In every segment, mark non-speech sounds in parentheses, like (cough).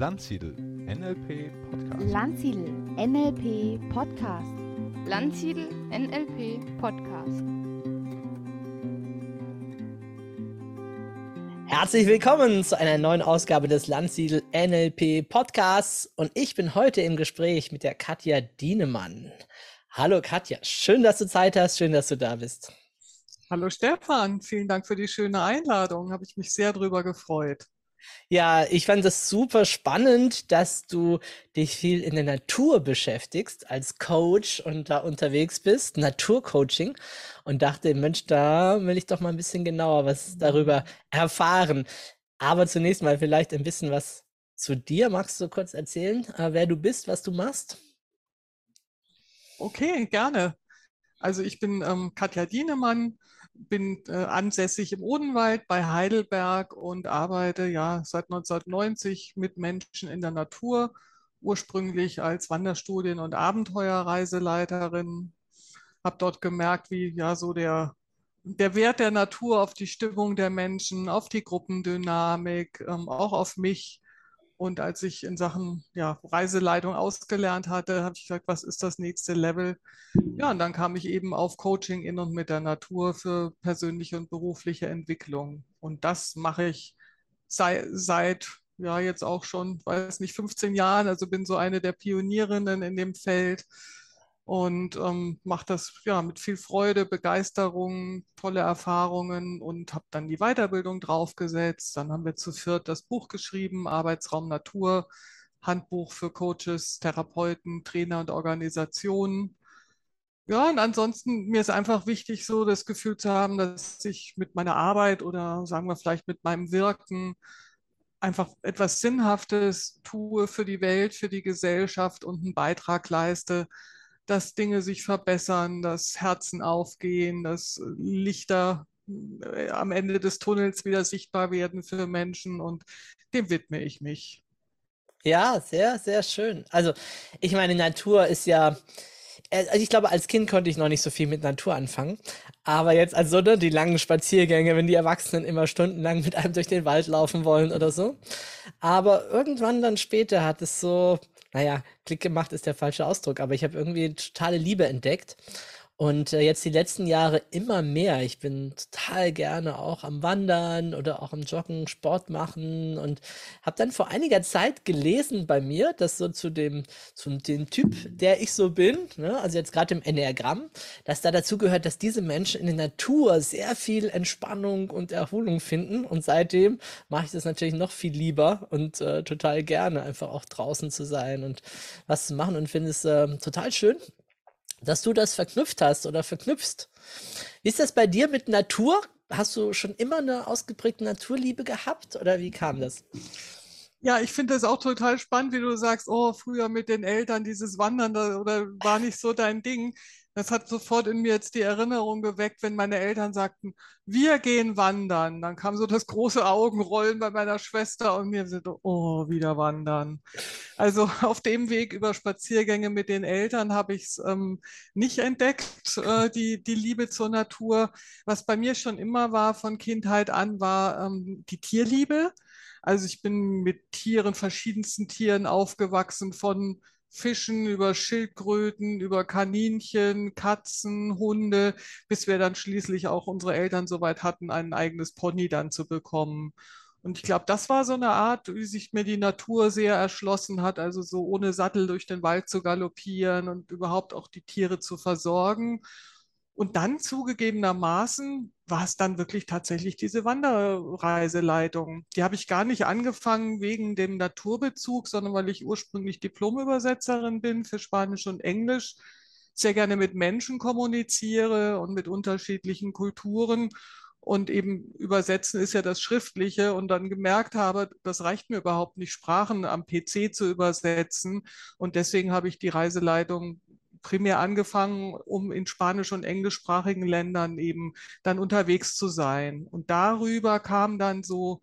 Landsiedel NLP Podcast. Landsiedel NLP Podcast. Landsiedel NLP Podcast. Herzlich willkommen zu einer neuen Ausgabe des Landsiedel NLP Podcasts und ich bin heute im Gespräch mit der Katja Dienemann. Hallo Katja, schön, dass du Zeit hast, schön, dass du da bist. Hallo Stefan, vielen Dank für die schöne Einladung, habe ich mich sehr drüber gefreut. Ja, ich fand es super spannend, dass du dich viel in der Natur beschäftigst als Coach und da unterwegs bist, Naturcoaching und dachte, Mensch, da will ich doch mal ein bisschen genauer was darüber erfahren. Aber zunächst mal vielleicht ein bisschen was zu dir. Magst du kurz erzählen, äh, wer du bist, was du machst? Okay, gerne. Also ich bin ähm, Katja Dienemann, bin äh, ansässig im Odenwald bei Heidelberg und arbeite ja seit 1990 mit Menschen in der Natur, ursprünglich als Wanderstudien- und Abenteuerreiseleiterin. Habe dort gemerkt, wie ja so der, der Wert der Natur auf die Stimmung der Menschen, auf die Gruppendynamik, ähm, auch auf mich und als ich in Sachen ja, Reiseleitung ausgelernt hatte, habe ich gesagt, was ist das nächste Level? Ja, und dann kam ich eben auf Coaching in und mit der Natur für persönliche und berufliche Entwicklung. Und das mache ich seit, seit ja, jetzt auch schon, weiß nicht, 15 Jahren. Also bin so eine der Pionierinnen in dem Feld und ähm, mache das ja mit viel Freude, Begeisterung, tolle Erfahrungen und habe dann die Weiterbildung draufgesetzt. Dann haben wir zu viert das Buch geschrieben, Arbeitsraum Natur, Handbuch für Coaches, Therapeuten, Trainer und Organisationen. Ja, und ansonsten, mir ist einfach wichtig, so das Gefühl zu haben, dass ich mit meiner Arbeit oder sagen wir vielleicht mit meinem Wirken einfach etwas Sinnhaftes tue für die Welt, für die Gesellschaft und einen Beitrag leiste, dass Dinge sich verbessern, dass Herzen aufgehen, dass Lichter äh, am Ende des Tunnels wieder sichtbar werden für Menschen und dem widme ich mich. Ja, sehr, sehr schön. Also, ich meine, Natur ist ja, äh, also ich glaube, als Kind konnte ich noch nicht so viel mit Natur anfangen. Aber jetzt, also ne, die langen Spaziergänge, wenn die Erwachsenen immer stundenlang mit einem durch den Wald laufen wollen oder so. Aber irgendwann dann später hat es so, naja, Klick gemacht ist der falsche Ausdruck, aber ich habe irgendwie totale Liebe entdeckt. Und äh, jetzt die letzten Jahre immer mehr. Ich bin total gerne auch am Wandern oder auch am Joggen, Sport machen und habe dann vor einiger Zeit gelesen bei mir, dass so zu dem, zu dem Typ, der ich so bin, ne, also jetzt gerade im Enneagramm, dass da dazu gehört, dass diese Menschen in der Natur sehr viel Entspannung und Erholung finden. Und seitdem mache ich das natürlich noch viel lieber und äh, total gerne, einfach auch draußen zu sein und was zu machen und finde es äh, total schön dass du das verknüpft hast oder verknüpfst. Wie ist das bei dir mit Natur? Hast du schon immer eine ausgeprägte Naturliebe gehabt oder wie kam das? Ja, ich finde das auch total spannend, wie du sagst, oh, früher mit den Eltern dieses Wandern oder war nicht so dein Ding. Das hat sofort in mir jetzt die Erinnerung geweckt, wenn meine Eltern sagten, wir gehen wandern. Dann kam so das große Augenrollen bei meiner Schwester und mir so, oh, wieder wandern. Also (laughs) auf dem Weg über Spaziergänge mit den Eltern habe ich es ähm, nicht entdeckt, äh, die, die Liebe zur Natur. Was bei mir schon immer war von Kindheit an, war ähm, die Tierliebe. Also ich bin mit Tieren, verschiedensten Tieren aufgewachsen, von Fischen, über Schildkröten, über Kaninchen, Katzen, Hunde, bis wir dann schließlich auch unsere Eltern soweit hatten, ein eigenes Pony dann zu bekommen. Und ich glaube, das war so eine Art, wie sich mir die Natur sehr erschlossen hat, also so ohne Sattel durch den Wald zu galoppieren und überhaupt auch die Tiere zu versorgen. Und dann zugegebenermaßen war es dann wirklich tatsächlich diese Wanderreiseleitung. Die habe ich gar nicht angefangen wegen dem Naturbezug, sondern weil ich ursprünglich Diplomübersetzerin bin für Spanisch und Englisch, sehr gerne mit Menschen kommuniziere und mit unterschiedlichen Kulturen. Und eben übersetzen ist ja das Schriftliche und dann gemerkt habe, das reicht mir überhaupt nicht, Sprachen am PC zu übersetzen. Und deswegen habe ich die Reiseleitung primär angefangen, um in spanisch- und englischsprachigen Ländern eben dann unterwegs zu sein. Und darüber kam dann so,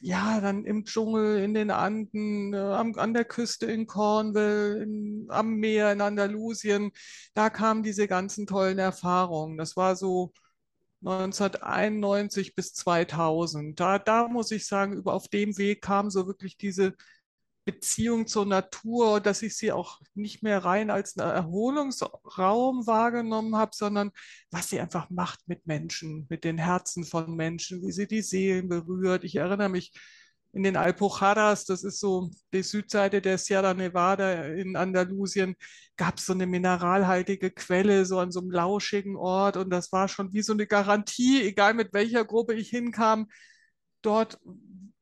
ja, dann im Dschungel, in den Anden, äh, am, an der Küste in Cornwall, in, am Meer in Andalusien, da kamen diese ganzen tollen Erfahrungen. Das war so 1991 bis 2000. Da, da muss ich sagen, über, auf dem Weg kam so wirklich diese Beziehung zur Natur, dass ich sie auch nicht mehr rein als einen Erholungsraum wahrgenommen habe, sondern was sie einfach macht mit Menschen, mit den Herzen von Menschen, wie sie die Seelen berührt. Ich erinnere mich in den Alpujarras, das ist so die Südseite der Sierra Nevada in Andalusien, gab es so eine mineralhaltige Quelle, so an so einem lauschigen Ort. Und das war schon wie so eine Garantie, egal mit welcher Gruppe ich hinkam, dort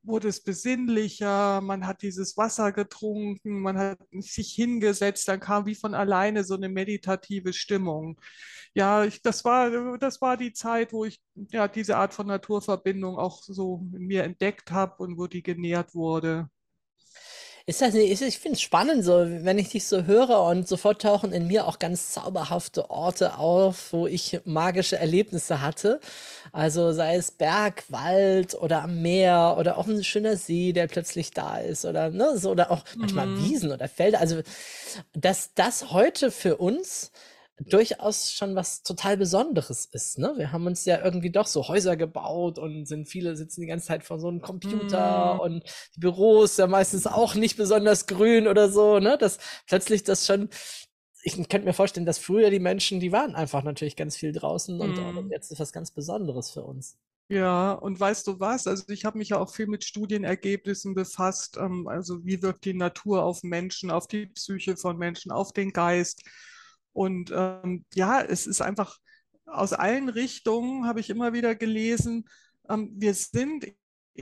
wurde es besinnlicher, man hat dieses Wasser getrunken, man hat sich hingesetzt, dann kam wie von alleine so eine meditative Stimmung. Ja, ich, das war, das war die Zeit, wo ich ja diese Art von Naturverbindung auch so in mir entdeckt habe und wo die genährt wurde. Ist das nicht, ich finde es spannend, so, wenn ich dich so höre und sofort tauchen in mir auch ganz zauberhafte Orte auf, wo ich magische Erlebnisse hatte. Also sei es Berg, Wald oder am Meer oder auch ein schöner See, der plötzlich da ist oder, ne, so, oder auch manchmal Mhm. Wiesen oder Felder. Also, dass das heute für uns durchaus schon was total Besonderes ist, ne? Wir haben uns ja irgendwie doch so Häuser gebaut und sind viele sitzen die ganze Zeit vor so einem Computer Mhm. und die Büros ja meistens auch nicht besonders grün oder so, ne? Dass plötzlich das schon ich könnte mir vorstellen, dass früher die Menschen, die waren einfach natürlich ganz viel draußen und, und Mhm. jetzt ist was ganz Besonderes für uns. Ja, und weißt du was? Also ich habe mich ja auch viel mit Studienergebnissen befasst. Ähm, also wie wirkt die Natur auf Menschen, auf die Psyche von Menschen, auf den Geist? Und ähm, ja, es ist einfach aus allen Richtungen, habe ich immer wieder gelesen, ähm, wir sind,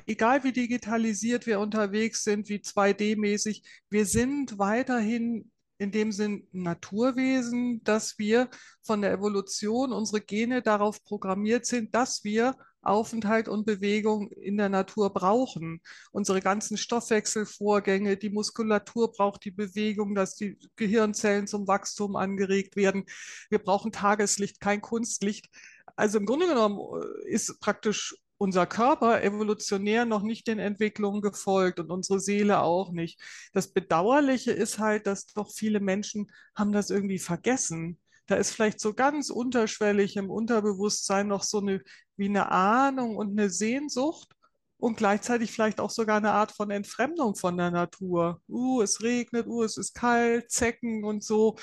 egal wie digitalisiert wir unterwegs sind, wie 2D-mäßig, wir sind weiterhin in dem Sinn Naturwesen, dass wir von der Evolution unsere Gene darauf programmiert sind, dass wir Aufenthalt und Bewegung in der Natur brauchen. Unsere ganzen Stoffwechselvorgänge, die Muskulatur braucht die Bewegung, dass die Gehirnzellen zum Wachstum angeregt werden. Wir brauchen Tageslicht, kein Kunstlicht. Also im Grunde genommen äh, ist praktisch unser Körper evolutionär noch nicht den Entwicklungen gefolgt und unsere Seele auch nicht. Das Bedauerliche ist halt, dass doch viele Menschen haben das irgendwie vergessen. Da ist vielleicht so ganz unterschwellig im Unterbewusstsein noch so eine wie eine Ahnung und eine Sehnsucht und gleichzeitig vielleicht auch sogar eine Art von Entfremdung von der Natur. Uh, es regnet, uh, es ist kalt, Zecken und so.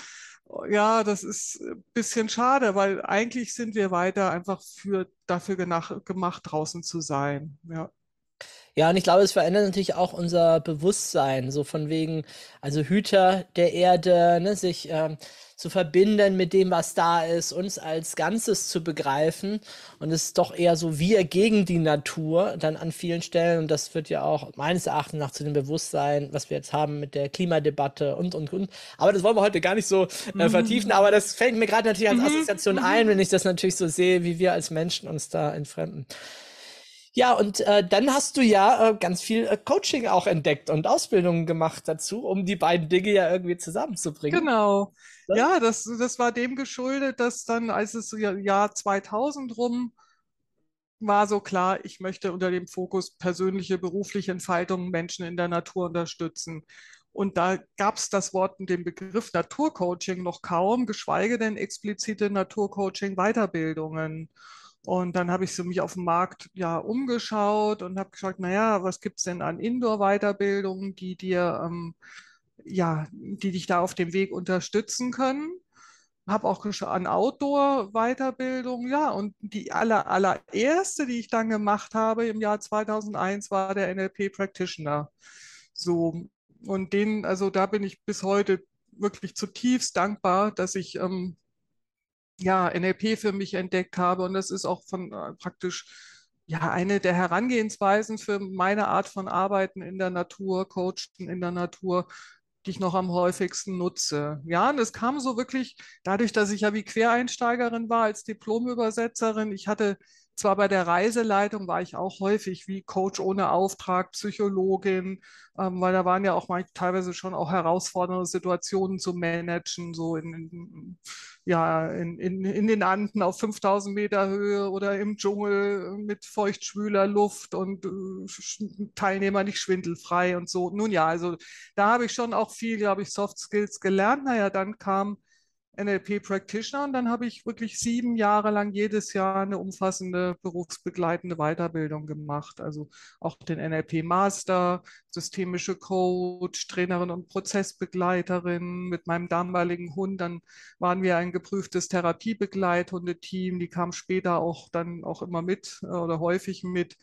Ja, das ist ein bisschen schade, weil eigentlich sind wir weiter einfach für, dafür gemacht, draußen zu sein. Ja. Ja, und ich glaube, es verändert natürlich auch unser Bewusstsein, so von wegen, also Hüter der Erde, ne, sich ähm, zu verbinden mit dem, was da ist, uns als Ganzes zu begreifen. Und es ist doch eher so wir gegen die Natur dann an vielen Stellen. Und das wird ja auch meines Erachtens nach zu dem Bewusstsein, was wir jetzt haben mit der Klimadebatte und, und, und. Aber das wollen wir heute gar nicht so äh, vertiefen. Aber das fällt mir gerade natürlich als Assoziation ein, wenn ich das natürlich so sehe, wie wir als Menschen uns da entfremden. Ja, und äh, dann hast du ja äh, ganz viel äh, Coaching auch entdeckt und Ausbildungen gemacht dazu, um die beiden Dinge ja irgendwie zusammenzubringen. Genau. Ja. Ja, das, das war dem geschuldet, dass dann, als es Jahr 2000 rum war, so klar, ich möchte unter dem Fokus persönliche berufliche Entfaltung Menschen in der Natur unterstützen. Und da gab es das Wort und den Begriff Naturcoaching noch kaum, geschweige denn explizite Naturcoaching-Weiterbildungen. Und dann habe ich so mich auf dem Markt ja umgeschaut und habe geschaut, naja, was gibt es denn an Indoor-Weiterbildungen, die dir ähm, ja, die dich da auf dem Weg unterstützen können. Habe auch an Outdoor-Weiterbildung, ja, und die aller, allererste, die ich dann gemacht habe im Jahr 2001, war der NLP Practitioner. So, und den, also da bin ich bis heute wirklich zutiefst dankbar, dass ich ähm, ja, NLP für mich entdeckt habe. Und das ist auch von äh, praktisch ja eine der Herangehensweisen für meine Art von Arbeiten in der Natur, Coachen in der Natur, die ich noch am häufigsten nutze. Ja, und es kam so wirklich dadurch, dass ich ja wie Quereinsteigerin war als Diplomübersetzerin. Ich hatte zwar bei der Reiseleitung war ich auch häufig wie Coach ohne Auftrag, Psychologin, ähm, weil da waren ja auch mal teilweise schon auch herausfordernde Situationen zu managen, so in, in ja, in, in, in den Anden auf 5000 Meter Höhe oder im Dschungel mit feuchtschwüler Luft und äh, Teilnehmer nicht schwindelfrei und so. Nun ja, also da habe ich schon auch viel, glaube ich, Soft Skills gelernt. Naja, dann kam NLP Practitioner und dann habe ich wirklich sieben Jahre lang jedes Jahr eine umfassende berufsbegleitende Weiterbildung gemacht. Also auch den NLP Master, systemische Coach, Trainerin und Prozessbegleiterin mit meinem damaligen Hund. Dann waren wir ein geprüftes Therapiebegleithundeteam. Die kam später auch dann auch immer mit äh, oder häufig mit.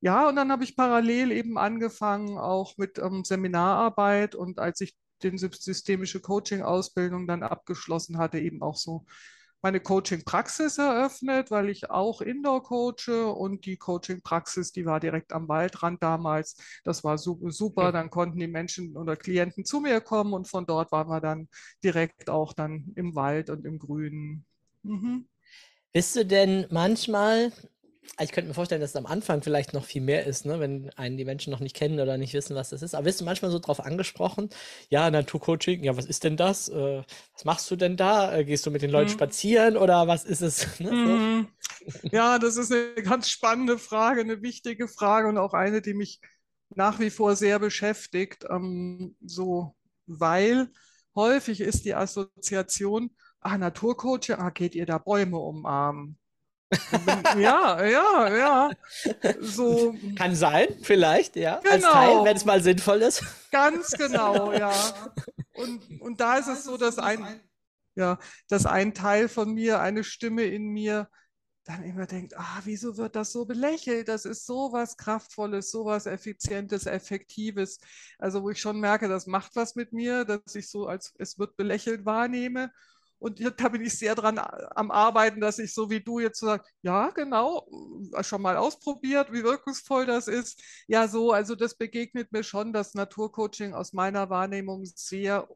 Ja, und dann habe ich parallel eben angefangen auch mit ähm, Seminararbeit und als ich den systemische Coaching-Ausbildung dann abgeschlossen hatte, eben auch so meine Coaching-Praxis eröffnet, weil ich auch Indoor coache und die Coaching-Praxis, die war direkt am Waldrand damals. Das war super. Dann konnten die Menschen oder Klienten zu mir kommen und von dort waren wir dann direkt auch dann im Wald und im Grünen. Mhm. Bist du denn manchmal ich könnte mir vorstellen, dass es am Anfang vielleicht noch viel mehr ist, ne? wenn einen die Menschen noch nicht kennen oder nicht wissen, was das ist. Aber wirst du manchmal so drauf angesprochen? Ja, Naturcoaching, ja, was ist denn das? Äh, was machst du denn da? Äh, gehst du mit den Leuten mhm. spazieren oder was ist es? (laughs) Ne? Mhm. Ja, das ist eine (laughs) ganz spannende Frage, eine wichtige Frage und auch eine, die mich nach wie vor sehr beschäftigt. Ähm, so, weil häufig ist die Assoziation, ah, Naturcoaching, ah, geht ihr da Bäume umarmen? Ja, ja, ja. So. Kann sein, vielleicht, ja. Genau. Als Teil, wenn es mal sinnvoll ist. Ganz genau, (laughs) ja. Und, und da ist es so, dass ein, ja, dass ein Teil von mir, eine Stimme in mir, dann immer denkt, ah, wieso wird das so belächelt? Das ist so was Kraftvolles, so was Effizientes, Effektives. Also wo ich schon merke, das macht was mit mir, dass ich so als es wird belächelt wahrnehme. Und da bin ich sehr dran am Arbeiten, dass ich so wie du jetzt sage, ja, genau, äh, schon mal ausprobiert, wie wirkungsvoll das ist. Ja, so, also das begegnet mir schon, dass Naturcoaching aus meiner Wahrnehmung sehr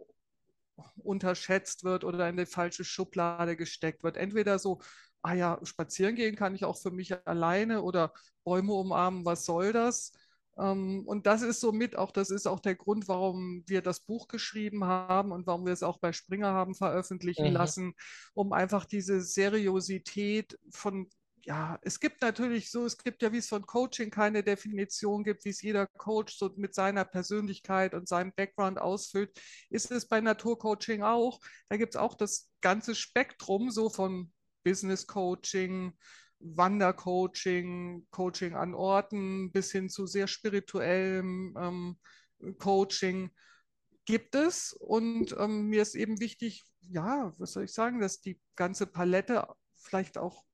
unterschätzt wird oder in die falsche Schublade gesteckt wird. Entweder so, ah ja, spazieren gehen kann ich auch für mich alleine oder Bäume umarmen, was soll das? Ähm, und das ist somit auch, das ist auch der Grund, warum wir das Buch geschrieben haben und warum wir es auch bei Springer haben veröffentlichen mhm. lassen, um einfach diese Seriosität von ja, es gibt natürlich so, es gibt ja, wie es von Coaching keine Definition gibt, wie es jeder Coach so mit seiner Persönlichkeit und seinem Background ausfüllt, ist es bei Naturcoaching auch. Da gibt es auch das ganze Spektrum so von Business Coaching, Wandercoaching, Coaching an Orten bis hin zu sehr spirituellem ähm, Coaching gibt es. Und ähm, mir ist eben wichtig, ja, was soll ich sagen, dass die ganze Palette vielleicht auch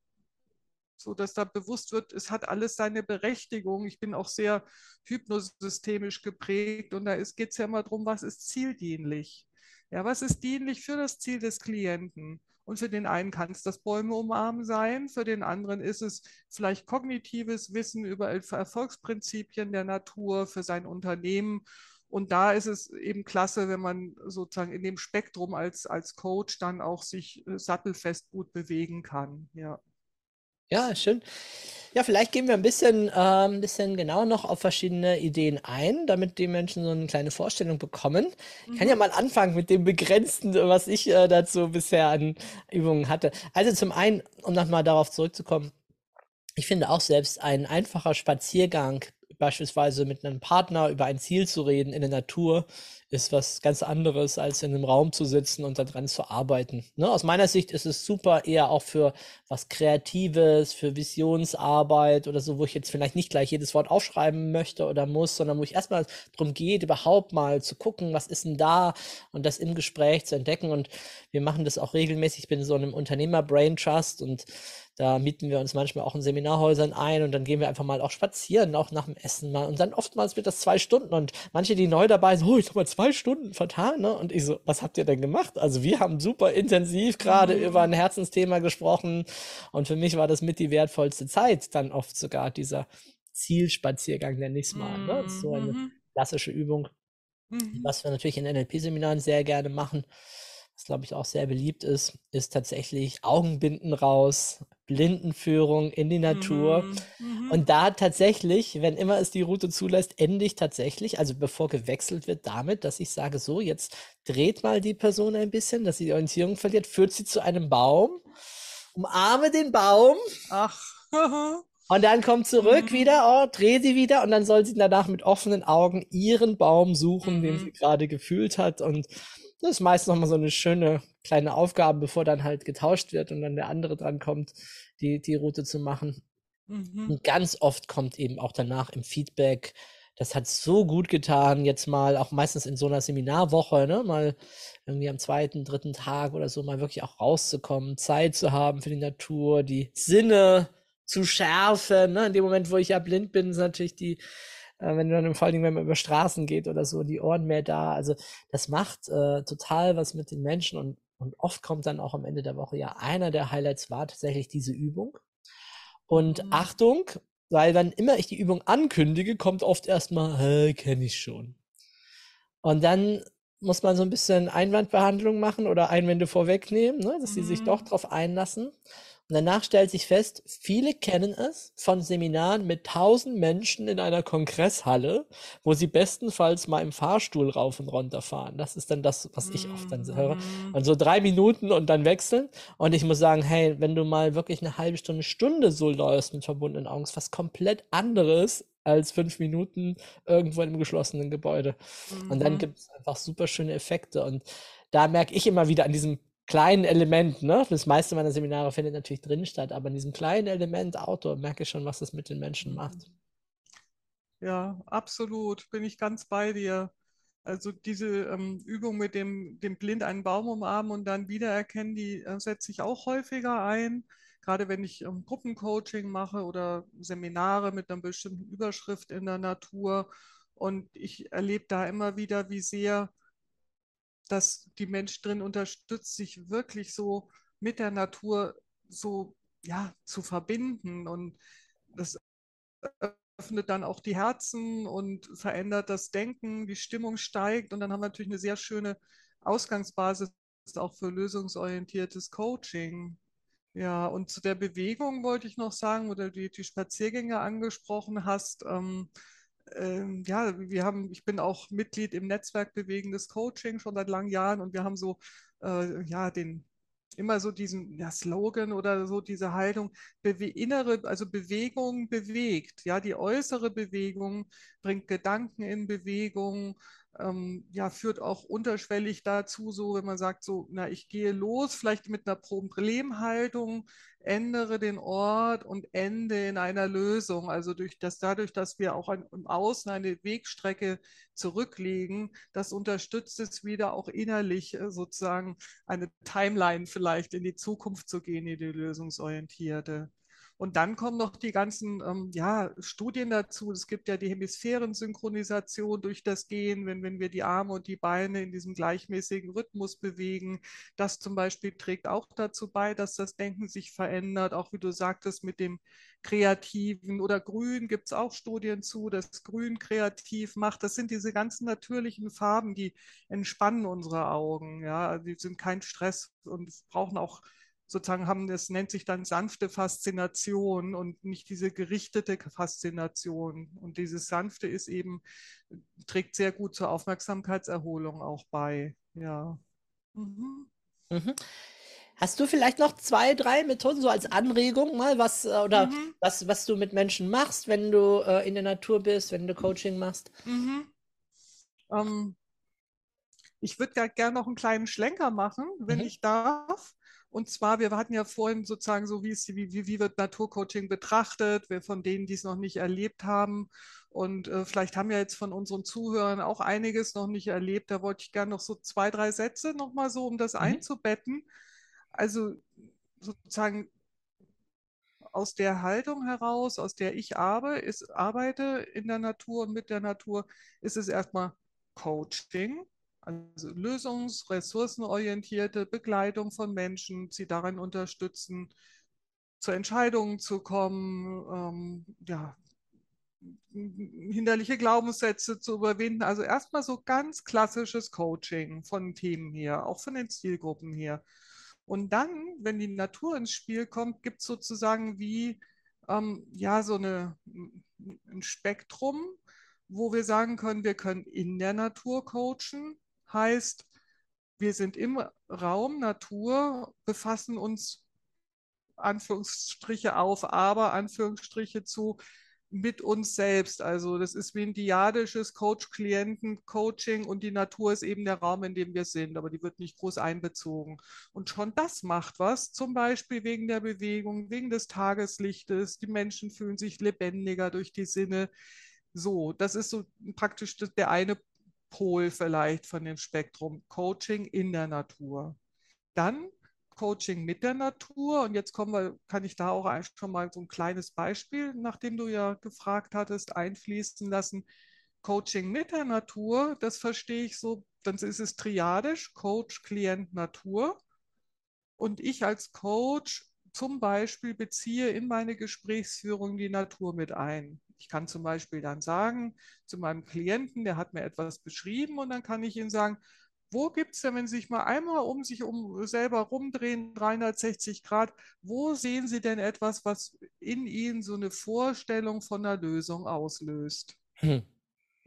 so, dass da bewusst wird, es hat alles seine Berechtigung. Ich bin auch sehr hypnosystemisch geprägt und da geht es ja immer darum, was ist zieldienlich. Ja, was ist dienlich für das Ziel des Klienten? Und für den einen kann es das Bäume umarmen sein, für den anderen ist es vielleicht kognitives Wissen über Erfolgsprinzipien der Natur, für sein Unternehmen. Und da ist es eben klasse, wenn man sozusagen in dem Spektrum als, als Coach dann auch sich äh, sattelfest gut bewegen kann. Ja. Ja, schön. Ja, vielleicht gehen wir ein bisschen, äh, ein bisschen genauer noch auf verschiedene Ideen ein, damit die Menschen so eine kleine Vorstellung bekommen. Ich kann ja mhm. mal anfangen mit dem Begrenzten, was ich äh, dazu bisher an Übungen hatte. Also zum einen, um nochmal darauf zurückzukommen, ich finde auch selbst ein einfacher Spaziergang, beispielsweise mit einem Partner über ein Ziel zu reden in der Natur, ist was ganz anderes, als in einem Raum zu sitzen und daran zu arbeiten. Ne? Aus meiner Sicht ist es super eher auch für was Kreatives, für Visionsarbeit oder so, wo ich jetzt vielleicht nicht gleich jedes Wort aufschreiben möchte oder muss, sondern wo ich erstmal darum geht, überhaupt mal zu gucken, was ist denn da und das im Gespräch zu entdecken. Und wir machen das auch regelmäßig. Ich bin so einem Unternehmer-Brain Trust und da mieten wir uns manchmal auch in Seminarhäusern ein und dann gehen wir einfach mal auch spazieren, auch nach dem Essen mal. Und dann oftmals wird das zwei Stunden und manche, die neu dabei sind, oh, ich habe mal zwei Stunden vertan, ne? Und ich so, was habt ihr denn gemacht? Also wir haben super intensiv gerade mhm. über ein Herzensthema gesprochen und für mich war das mit die wertvollste Zeit, dann oft sogar dieser Zielspaziergang, nenne ich es mal. Ne? Das ist so eine mhm. klassische Übung, mhm. was wir natürlich in NLP-Seminaren sehr gerne machen was glaube ich auch sehr beliebt ist, ist tatsächlich Augenbinden raus, Blindenführung in die Natur. Mhm. Mhm. Und da tatsächlich, wenn immer es die Route zulässt, ende ich tatsächlich, also bevor gewechselt wird, damit, dass ich sage, so, jetzt dreht mal die Person ein bisschen, dass sie die Orientierung verliert, führt sie zu einem Baum, umarme den Baum. Ach. (laughs) Und dann kommt zurück mhm. wieder, oh, dreh sie wieder und dann soll sie danach mit offenen Augen ihren Baum suchen, den mhm. sie gerade gefühlt hat. Und Das ist meist nochmal so eine schöne kleine Aufgabe, bevor dann halt getauscht wird und dann der andere dran kommt, die, die Route zu machen. Mhm. Und ganz oft kommt eben auch danach im Feedback, das hat so gut getan, jetzt mal auch meistens in so einer Seminarwoche, ne, mal irgendwie am zweiten, dritten Tag oder so mal wirklich auch rauszukommen, Zeit zu haben für die Natur, die Sinne zu schärfen. Ne? In dem Moment, wo ich ja blind bin, ist natürlich die, äh, wenn du dann vor allen Dingen, wenn man über Straßen geht oder so, die Ohren mehr da. Also das macht äh, total was mit den Menschen und, und oft kommt dann auch am Ende der Woche ja einer der Highlights war tatsächlich diese Übung. Und Mhm. Achtung, weil wann immer ich die Übung ankündige, kommt oft erstmal, hä, kenne ich schon. Und dann muss man so ein bisschen Einwandbehandlung machen oder Einwände vorwegnehmen, ne, dass sie sich doch Mhm. drauf einlassen. Und danach stellt sich fest, viele kennen es von Seminaren mit tausend Menschen in einer Kongresshalle, wo sie bestenfalls mal im Fahrstuhl rauf und runter fahren. Das ist dann das, was ich oft dann höre. Mhm. Und so drei Minuten und dann wechseln. Und ich muss sagen, hey, wenn du mal wirklich eine halbe Stunde, Stunde so läufst mit verbundenen Augen, ist was komplett anderes als fünf Minuten irgendwo in einem geschlossenen Gebäude. Und dann Mhm. gibt es einfach super schöne Effekte. Und da merke ich immer wieder an diesem kleinen Element, ne? Das meiste meiner Seminare findet natürlich drin statt, aber an diesem kleinen Element Outdoor merke ich schon, was das mit den Menschen macht. Ja, absolut, bin ich ganz bei dir. Also diese ähm, Übung mit dem, dem blind einen Baum umarmen und dann wiedererkennen, die äh, setze ich auch häufiger ein. Gerade wenn ich ähm, Gruppencoaching mache oder Seminare mit einer bestimmten Überschrift in der Natur. Und ich erlebe da immer wieder, wie sehr dass die Menschen drin unterstützt, sich wirklich so mit der Natur so ja, zu verbinden. Und das öffnet dann auch die Herzen und verändert das Denken, die Stimmung steigt und dann haben wir natürlich eine sehr schöne Ausgangsbasis auch für lösungsorientiertes Coaching. Ja, und zu der Bewegung wollte ich noch sagen, oder die, die Spaziergänge angesprochen hast. Ähm, ähm, ja, wir haben, ich bin auch Mitglied im Netzwerk Bewegendes Coaching schon seit langen Jahren und wir haben so, äh, ja, den, immer so diesen ja, Slogan oder so diese Haltung, innere, also Bewegung bewegt, ja, die äußere Bewegung bringt Gedanken in Bewegung, ähm, ja, führt auch unterschwellig dazu, so wenn man sagt, so, na, ich gehe los, vielleicht mit einer Problemhaltung, ändere den Ort und ende in einer Lösung. Also durch das, dadurch, dass wir auch ein, im Außen eine Wegstrecke zurücklegen, das unterstützt es wieder auch innerlich äh, sozusagen eine Timeline vielleicht in die Zukunft zu gehen, in die lösungsorientierte. Und dann kommen noch die ganzen ähm, ja, Studien dazu. Es gibt ja die Hemisphärensynchronisation durch das Gehen, wenn, wenn wir die Arme und die Beine in diesem gleichmäßigen Rhythmus bewegen. Das zum Beispiel trägt auch dazu bei, dass das Denken sich verändert. Auch wie du sagtest, mit dem Kreativen oder Grün gibt es auch Studien zu, dass Grün kreativ macht. Das sind diese ganzen natürlichen Farben, die entspannen unsere Augen. Ja, die sind kein Stress und brauchen auch sozusagen haben, das nennt sich dann sanfte Faszination und nicht diese gerichtete Faszination. Und dieses sanfte ist eben, trägt sehr gut zur Aufmerksamkeitserholung auch bei. Ja. Mhm. Mhm. Hast du vielleicht noch zwei, drei Methoden so als Anregung mal, was äh, oder Mhm. was, was du mit Menschen machst, wenn du äh, in der Natur bist, wenn du Coaching machst? Mhm. Ähm, ich würde gerne noch einen kleinen Schlenker machen, wenn Mhm. ich darf. Und zwar, wir hatten ja vorhin sozusagen so, wie, ist, wie, wie, wird Naturcoaching betrachtet, wir von denen, die es noch nicht erlebt haben. Und äh, vielleicht haben ja jetzt von unseren Zuhörern auch einiges noch nicht erlebt. Da wollte ich gerne noch so zwei, drei Sätze nochmal so, um das Mhm. einzubetten. Also sozusagen aus der Haltung heraus, aus der ich arbe, ist, arbeite in der Natur und mit der Natur, ist es erstmal Coaching, also lösungs-, ressourcenorientierte Begleitung von Menschen, sie darin unterstützen, zu Entscheidungen zu kommen, ähm, ja, hinderliche Glaubenssätze zu überwinden. Also erstmal so ganz klassisches Coaching von Themen her, auch von den Zielgruppen her. Und dann, wenn die Natur ins Spiel kommt, gibt es sozusagen wie ähm, ja so eine, ein Spektrum, wo wir sagen können, wir können in der Natur coachen. Heißt, wir sind im Raum Natur, befassen uns Anführungsstriche auf, aber Anführungsstriche zu mit uns selbst. Also das ist wie ein diadisches Coach-Klienten-Coaching und die Natur ist eben der Raum, in dem wir sind, aber die wird nicht groß einbezogen. Und schon das macht was, zum Beispiel wegen der Bewegung, wegen des Tageslichtes. Die Menschen fühlen sich lebendiger durch die Sinne. So, das ist so praktisch der eine Pol vielleicht von dem Spektrum. Coaching in der Natur. Dann Coaching mit der Natur. Und jetzt kommen wir, kann ich da auch schon mal so ein kleines Beispiel, nachdem du ja gefragt hattest, einfließen lassen. Coaching mit der Natur, das verstehe ich so, dann ist es triadisch, Coach, Klient, Natur. Und ich als Coach zum Beispiel beziehe in meine Gesprächsführung die Natur mit ein. Ich kann zum Beispiel dann sagen zu meinem Klienten, der hat mir etwas beschrieben und dann kann ich ihm sagen, wo gibt es denn, wenn Sie sich mal einmal um sich um selber rumdrehen, 360 Grad, wo sehen Sie denn etwas, was in Ihnen so eine Vorstellung von einer Lösung auslöst? Hm.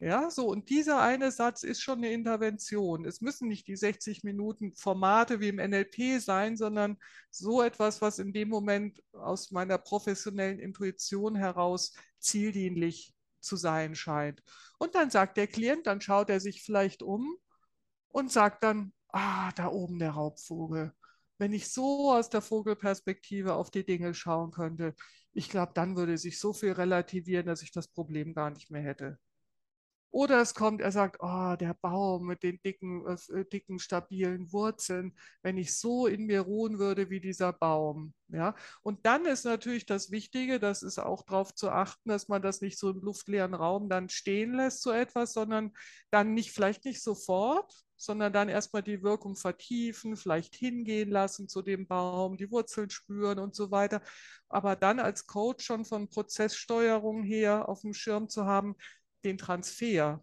Ja, so, und dieser eine Satz ist schon eine Intervention. Es müssen nicht die 60 Minuten Formate wie im NLP sein, sondern so etwas, was in dem Moment aus meiner professionellen Intuition heraus zieldienlich zu sein scheint. Und dann sagt der Klient, dann schaut er sich vielleicht um und sagt dann, ah, da oben der Raubvogel. Wenn ich so aus der Vogelperspektive auf die Dinge schauen könnte, ich glaube, dann würde sich so viel relativieren, dass ich das Problem gar nicht mehr hätte. Oder es kommt, er sagt, oh, der Baum mit den dicken, äh, dicken, stabilen Wurzeln, wenn ich so in mir ruhen würde wie dieser Baum. Ja? Und dann ist natürlich das Wichtige, das ist auch darauf zu achten, dass man das nicht so im luftleeren Raum dann stehen lässt, so etwas, sondern dann nicht, vielleicht nicht sofort, sondern dann erstmal die Wirkung vertiefen, vielleicht hingehen lassen zu dem Baum, die Wurzeln spüren und so weiter. Aber dann als Coach schon von Prozesssteuerung her auf dem Schirm zu haben, den Transfer.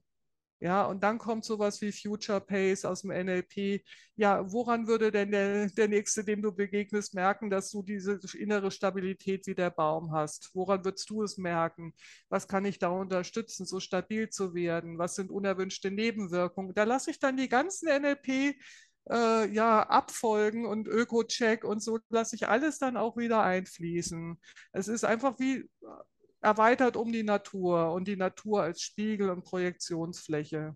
Ja, und dann kommt sowas wie Future Pace aus dem NLP. Ja, woran würde denn der, der Nächste, dem du begegnest, merken, dass du diese innere Stabilität wie der Baum hast? Woran würdest du es merken? Was kann ich da unterstützen, so stabil zu werden? Was sind unerwünschte Nebenwirkungen? Da lasse ich dann die ganzen NLP äh, ja, abfolgen und Öko-Check und so lasse ich alles dann auch wieder einfließen. Es ist einfach wie erweitert um die Natur und die Natur als Spiegel und Projektionsfläche.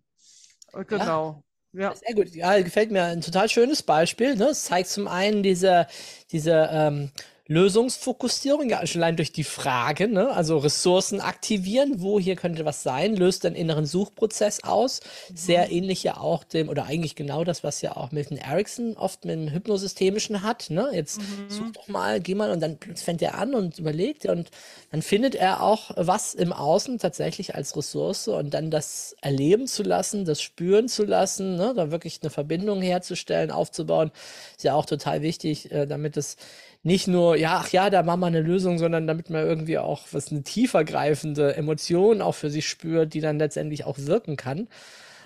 Äh, genau. Ja. Sehr gut. Ja, gefällt mir ein total schönes Beispiel. Ne? Es zeigt zum einen diese, diese ähm, Lösungsfokussierung, ja, schon allein durch die Frage, ne? also Ressourcen aktivieren, wo hier könnte was sein, löst einen inneren Suchprozess aus. Mhm. Sehr ähnlich ja auch dem, oder eigentlich genau das, was ja auch Milton Erickson oft mit dem Hypnosystemischen hat. Ne? Jetzt mhm. such doch mal, geh mal und dann fängt er an und überlegt und dann findet er auch was im Außen tatsächlich als Ressource und dann das erleben zu lassen, das spüren zu lassen, ne? da wirklich eine Verbindung herzustellen, aufzubauen, ist ja auch total wichtig, äh, damit es nicht nur, ja, ach ja, da machen wir eine Lösung, sondern damit man irgendwie auch was eine tiefergreifende Emotion auch für sich spürt, die dann letztendlich auch wirken kann.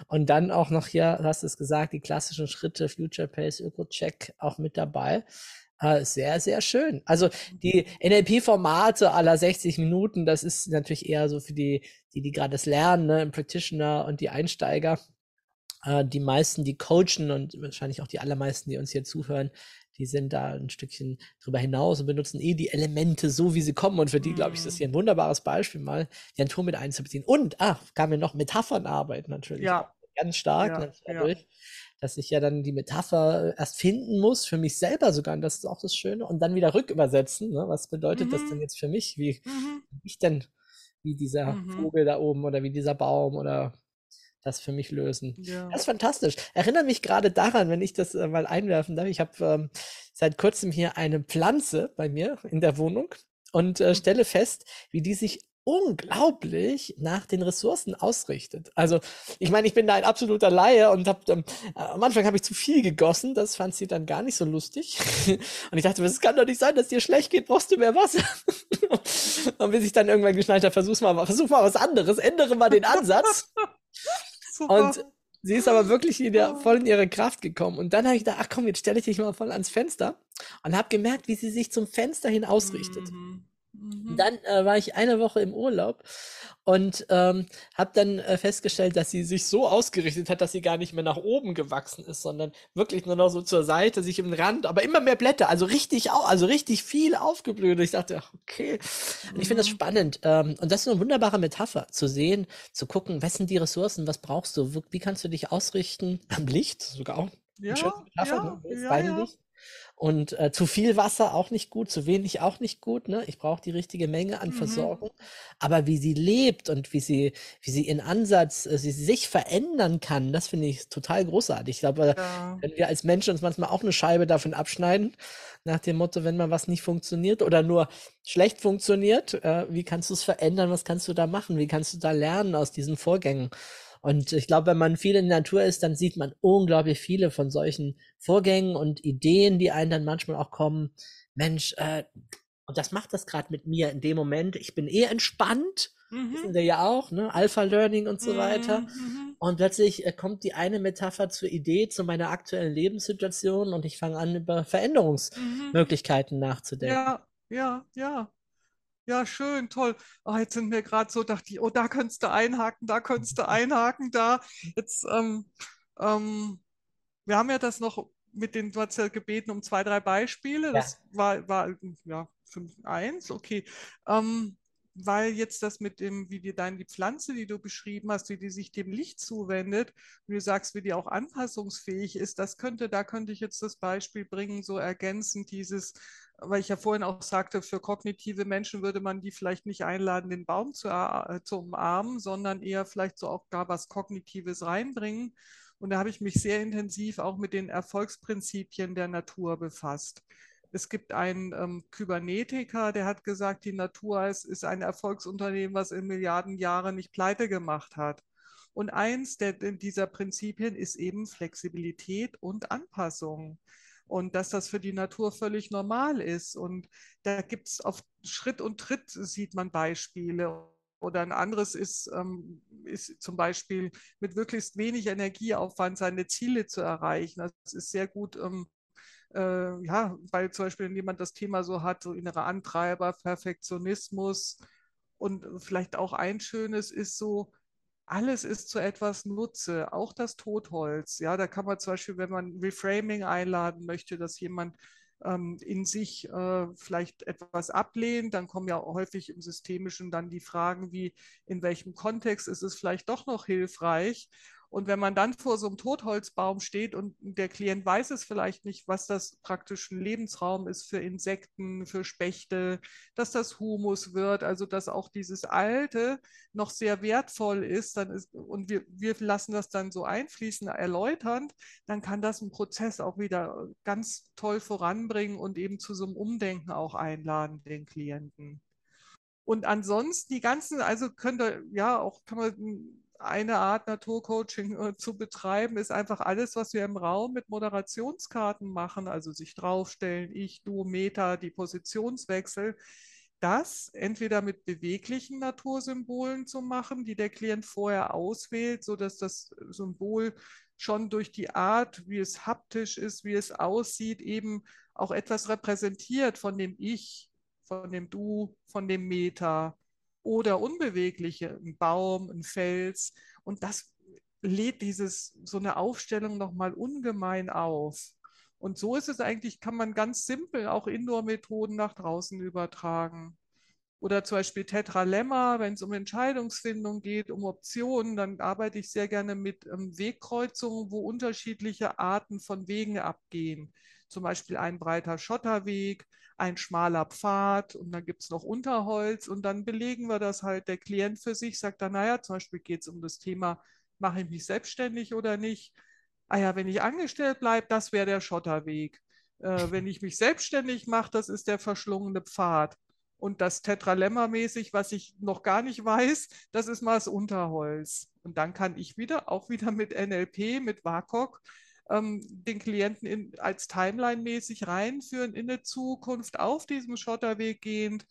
Und dann auch noch hier, hast du es gesagt, die klassischen Schritte, Future Pace, Öko-Check auch mit dabei. Äh, sehr, sehr schön. Also die NLP-Formate aller 60 Minuten, das ist natürlich eher so für die, die, die gerade das lernen, ne, im Practitioner und die Einsteiger. Äh, die meisten, die coachen und wahrscheinlich auch die allermeisten, die uns hier zuhören, die sind da ein Stückchen drüber hinaus und benutzen eh die Elemente so, wie sie kommen. Und für die, glaube ich, ist das hier ein mhm. wunderbares Beispiel, mal die Natur mit einzubeziehen. Und, ach, kam mir noch Metaphern arbeiten natürlich. Ja. Ganz stark ja, dadurch, ja. dass ich ja dann die Metapher erst finden muss, für mich selber sogar, und das ist auch das Schöne, und dann wieder rückübersetzen. Ne? Was bedeutet mhm. das denn jetzt für mich? Wie mhm. ich denn, wie dieser mhm. Vogel da oben oder wie dieser Baum oder das für mich lösen. Ja. Das ist fantastisch. Erinnere mich gerade daran, wenn ich das äh, mal einwerfen darf. Ich habe ähm, seit kurzem hier eine Pflanze bei mir in der Wohnung und äh, mhm. stelle fest, wie die sich unglaublich nach den Ressourcen ausrichtet. Also, ich meine, ich bin da ein absoluter Laie und hab, ähm, am Anfang habe ich zu viel gegossen, das fand sie dann gar nicht so lustig. (laughs) und ich dachte, es kann doch nicht sein, dass dir schlecht geht, brauchst du mehr Wasser. (laughs) und bis ich dann irgendwann geschnallt habe, versuch mal, versuch mal was anderes, ändere mal den Ansatz. Super. Und sie ist aber wirklich wieder voll in ihre Kraft gekommen. Und dann habe ich gedacht, ach komm, jetzt stelle ich dich mal voll ans Fenster und habe gemerkt, wie sie sich zum Fenster hin ausrichtet. Mhm. Mhm. Dann äh, war ich eine Woche im Urlaub und ähm, habe dann äh, festgestellt, dass sie sich so ausgerichtet hat, dass sie gar nicht mehr nach oben gewachsen ist, sondern wirklich nur noch so zur Seite, sich im Rand, aber immer mehr Blätter, also richtig, au also richtig viel aufgeblüht. Und ich dachte, ach, okay. Und ich finde das Mhm. spannend. Ähm, und das ist eine wunderbare Metapher, zu sehen, zu gucken, was sind die Ressourcen, was brauchst du, wie kannst du dich ausrichten am Licht, sogar auch eine Ja, schöne Metapher, ja, ne? Ja, ja. Und äh, zu viel Wasser auch nicht gut, zu wenig auch nicht gut. Ne? Ich brauche die richtige Menge an Mhm. Versorgung. Aber wie sie lebt und wie sie, wie sie in Ansatz, äh, sie sich verändern kann, das finde ich total großartig. Ich glaube, Ja. können wir als Menschen uns manchmal auch eine Scheibe davon abschneiden, nach dem Motto, wenn mal was nicht funktioniert oder nur schlecht funktioniert, äh, wie kannst du es verändern? Was kannst du da machen? Wie kannst du da lernen aus diesen Vorgängen? Und ich glaube, wenn man viel in der Natur ist, dann sieht man unglaublich viele von solchen Vorgängen und Ideen, die einen dann manchmal auch kommen. Mensch, äh, und das macht das gerade mit mir in dem Moment. Ich bin eher entspannt, wissen Mhm. wir ja auch, ne? Alpha Learning und so weiter. Mhm. Und plötzlich äh, kommt die eine Metapher zur Idee, zu meiner aktuellen Lebenssituation und ich fange an, über Mhm. Veränderungsmöglichkeiten nachzudenken. Ja, ja, ja. Ja, schön, toll. Oh, jetzt sind mir gerade so, dachte ich, oh, da könntest du einhaken, da könntest du (laughs) einhaken, da. Jetzt, ähm, ähm, wir haben ja das noch mit den, du hast ja gebeten um zwei, drei Beispiele. Ja. Das war, war ja, fünf, eins, okay. Ähm, weil jetzt das mit dem, wie dir dann die Pflanze, die du beschrieben hast, wie die sich dem Licht zuwendet, wie du sagst, wie die auch anpassungsfähig ist, das könnte, da könnte ich jetzt das Beispiel bringen, so ergänzend dieses, weil ich ja vorhin auch sagte, für kognitive Menschen würde man die vielleicht nicht einladen, den Baum zu, äh, zu umarmen, sondern eher vielleicht so auch da was Kognitives reinbringen. Und da habe ich mich sehr intensiv auch mit den Erfolgsprinzipien der Natur befasst. Es gibt einen ähm, Kybernetiker, der hat gesagt, die Natur ist, ist ein Erfolgsunternehmen, was in Milliarden Jahren nicht pleite gemacht hat. Und eins der, dieser Prinzipien ist eben Flexibilität und Anpassung. Und dass das für die Natur völlig normal ist. Und da gibt es auf Schritt und Tritt sieht man Beispiele. Oder ein anderes ist, ähm, ist zum Beispiel mit möglichst wenig Energieaufwand seine Ziele zu erreichen. Das ist sehr gut ähm, äh, ja, weil zum Beispiel wenn jemand das Thema so hat, so innere Antreiber, Perfektionismus und vielleicht auch ein schönes ist so, alles ist zu etwas Nutze, auch das Totholz. Ja, da kann man zum Beispiel, wenn man Reframing einladen möchte, dass jemand ähm, in sich äh, vielleicht etwas ablehnt, dann kommen ja häufig im Systemischen dann die Fragen wie, in welchem Kontext ist es vielleicht doch noch hilfreich? Und wenn man dann vor so einem Totholzbaum steht und der Klient weiß es vielleicht nicht, was das praktisch ein Lebensraum ist für Insekten, für Spechte, dass das Humus wird, also dass auch dieses Alte noch sehr wertvoll ist, dann ist und wir, wir lassen das dann so einfließen, erläuternd, dann kann das einen Prozess auch wieder ganz toll voranbringen und eben zu so einem Umdenken auch einladen, den Klienten. Und ansonsten die ganzen, also könnte ja auch, kann man eine Art Naturcoaching äh, zu betreiben, ist einfach alles, was wir im Raum mit Moderationskarten machen, also sich draufstellen, ich, du, Meta, die Positionswechsel, das entweder mit beweglichen Natursymbolen zu machen, die der Klient vorher auswählt, sodass das Symbol schon durch die Art, wie es haptisch ist, wie es aussieht, eben auch etwas repräsentiert von dem Ich, von dem Du, von dem Meta oder unbewegliche, ein Baum, ein Fels. Und das lädt dieses, so eine Aufstellung nochmal ungemein auf. Und so ist es eigentlich, kann man ganz simpel auch Indoor-Methoden nach draußen übertragen. Oder zum Beispiel Tetralemma, wenn es um Entscheidungsfindung geht, um Optionen, dann arbeite ich sehr gerne mit ähm, Wegkreuzungen, wo unterschiedliche Arten von Wegen abgehen. Zum Beispiel ein breiter Schotterweg, ein schmaler Pfad und dann gibt es noch Unterholz und dann belegen wir das halt. Der Klient für sich sagt dann, naja, zum Beispiel geht es um das Thema, mache ich mich selbstständig oder nicht? Ah ja, wenn ich angestellt bleibe, das wäre der Schotterweg. Äh, (laughs) wenn ich mich selbstständig mache, das ist der verschlungene Pfad. Und das Tetralemma-mäßig, was ich noch gar nicht weiß, das ist mal das Unterholz. Und dann kann ich wieder, auch wieder mit NLP, mit WAKOK, ähm, den Klienten in, als Timeline-mäßig reinführen in eine Zukunft auf diesem Schotterweg gehend.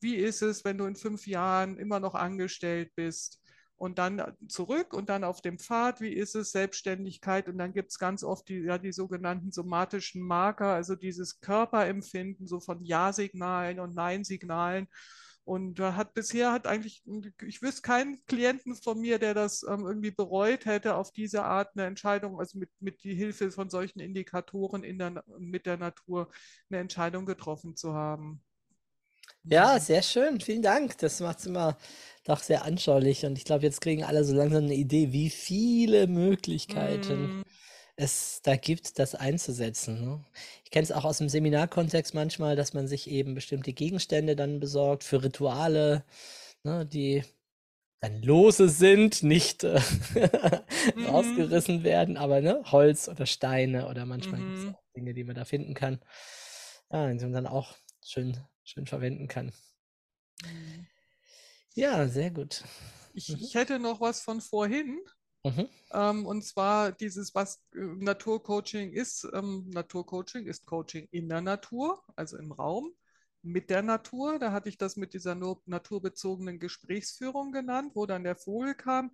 Wie ist es, wenn du in fünf Jahren immer noch angestellt bist? und dann zurück und dann auf dem Pfad, wie ist es, Selbstständigkeit und dann gibt es ganz oft die, ja, die sogenannten somatischen Marker, also dieses Körperempfinden so von Ja-Signalen und Nein-Signalen. Und da hat bisher hat eigentlich, ich wüsste keinen Klienten von mir, der das ähm, irgendwie bereut hätte, auf diese Art eine Entscheidung, also mit, mit die Hilfe von solchen Indikatoren in der, mit der Natur eine Entscheidung getroffen zu haben. Ja, sehr schön. Vielen Dank. Das macht es immer doch sehr anschaulich. Und ich glaube, jetzt kriegen alle so langsam eine Idee, wie viele Möglichkeiten Mm, es da gibt, das einzusetzen. Ne? Ich kenne es auch aus dem Seminarkontext manchmal, dass man sich eben bestimmte Gegenstände dann besorgt für Rituale, ne, die dann lose sind, nicht äh, (laughs) mhm, rausgerissen werden, aber ne, Holz oder Steine oder manchmal gibt es mhm. auch Dinge, die man da finden kann, ja, die man dann auch schön, schön verwenden kann. Mhm. Ja, sehr gut. Ich, Mhm. ich hätte noch was von vorhin. Mhm. Ähm, und zwar dieses, was äh, Naturcoaching ist. Ähm, Naturcoaching ist Coaching in der Natur, also im Raum, mit der Natur. Da hatte ich das mit dieser nur naturbezogenen Gesprächsführung genannt, wo dann der Vogel kam.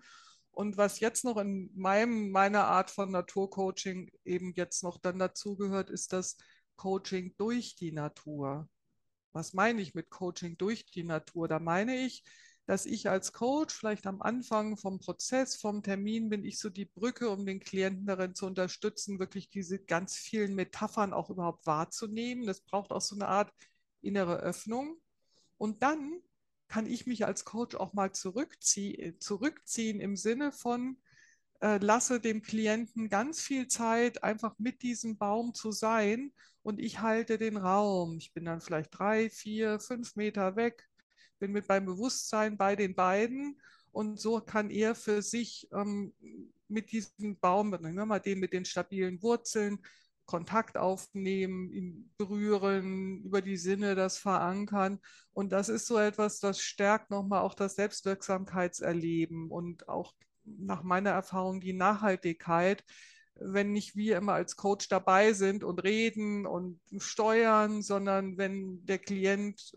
Und was jetzt noch in meinem, meiner Art von Naturcoaching eben jetzt noch dann dazugehört, ist das Coaching durch die Natur. Was meine ich mit Coaching durch die Natur? Da meine ich, dass ich als Coach vielleicht am Anfang vom Prozess, vom Termin bin ich so die Brücke, um den Klienten darin zu unterstützen, wirklich diese ganz vielen Metaphern auch überhaupt wahrzunehmen. Das braucht auch so eine Art innere Öffnung. Und dann kann ich mich als Coach auch mal zurückzie zurückziehen im Sinne von, äh, lasse dem Klienten ganz viel Zeit, einfach mit diesem Baum zu sein und ich halte den Raum. Ich bin dann vielleicht drei, vier, fünf Meter weg, bin mit meinem Bewusstsein bei den beiden und so kann er für sich ähm, mit diesem Baum, nehmen mal den mit den stabilen Wurzeln, Kontakt aufnehmen, ihn berühren, über die Sinne das verankern. Und das ist so etwas, das stärkt nochmal auch das Selbstwirksamkeitserleben und auch nach meiner Erfahrung die Nachhaltigkeit, wenn nicht wir immer als Coach dabei sind und reden und steuern, sondern wenn der Klient,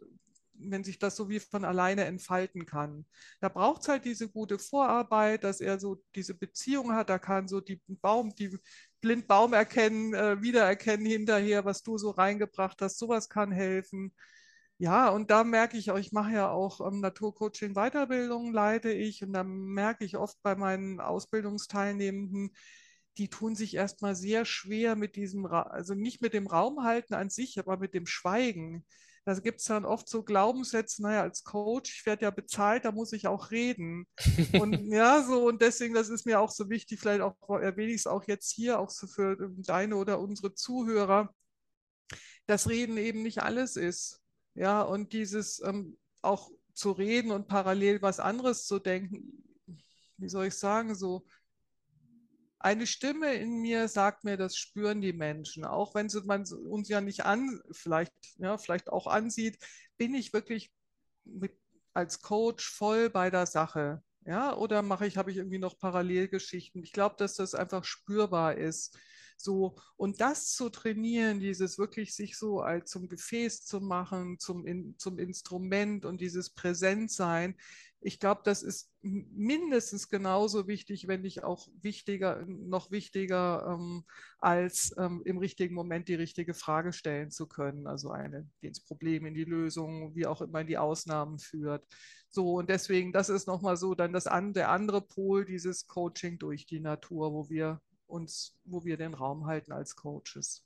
wenn sich das so wie von alleine entfalten kann. Da braucht es halt diese gute Vorarbeit, dass er so diese Beziehung hat, da kann so die Baum, die blind Baum erkennen, äh, wiedererkennen hinterher, was du so reingebracht hast, sowas kann helfen. Ja, und da merke ich auch, ich mache ja auch ähm, Naturcoaching Weiterbildung, leite ich und da merke ich oft bei meinen Ausbildungsteilnehmenden, die tun sich erstmal sehr schwer mit diesem, also nicht mit dem Raumhalten an sich, aber mit dem Schweigen. Da gibt es dann oft so Glaubenssätze, naja, als Coach, ich werde ja bezahlt, da muss ich auch reden. Und (laughs) ja, so, und deswegen, das ist mir auch so wichtig, vielleicht auch erwähne ich es auch jetzt hier, auch so für deine oder unsere Zuhörer, dass Reden eben nicht alles ist. Ja, und dieses ähm, auch zu reden und parallel was anderes zu denken, wie soll ich sagen, so eine Stimme in mir sagt mir, das spüren die Menschen. Auch wenn sie, man uns ja nicht an, vielleicht, ja, vielleicht auch ansieht, bin ich wirklich mit, als Coach voll bei der Sache. Ja, oder mache ich, habe ich irgendwie noch Parallelgeschichten? Ich glaube, dass das einfach spürbar ist. So, und das zu trainieren, dieses wirklich sich so als zum Gefäß zu machen, zum, in, zum Instrument und dieses Präsentsein, ich glaube, das ist mindestens genauso wichtig, wenn nicht auch wichtiger, noch wichtiger, ähm, als ähm, im richtigen Moment die richtige Frage stellen zu können. Also eine, die ins Problem, in die Lösung, wie auch immer in die Ausnahmen führt. So, und deswegen, das ist nochmal so dann das an, der andere Pol, dieses Coaching durch die Natur, wo wir uns, wo wir den Raum halten als Coaches.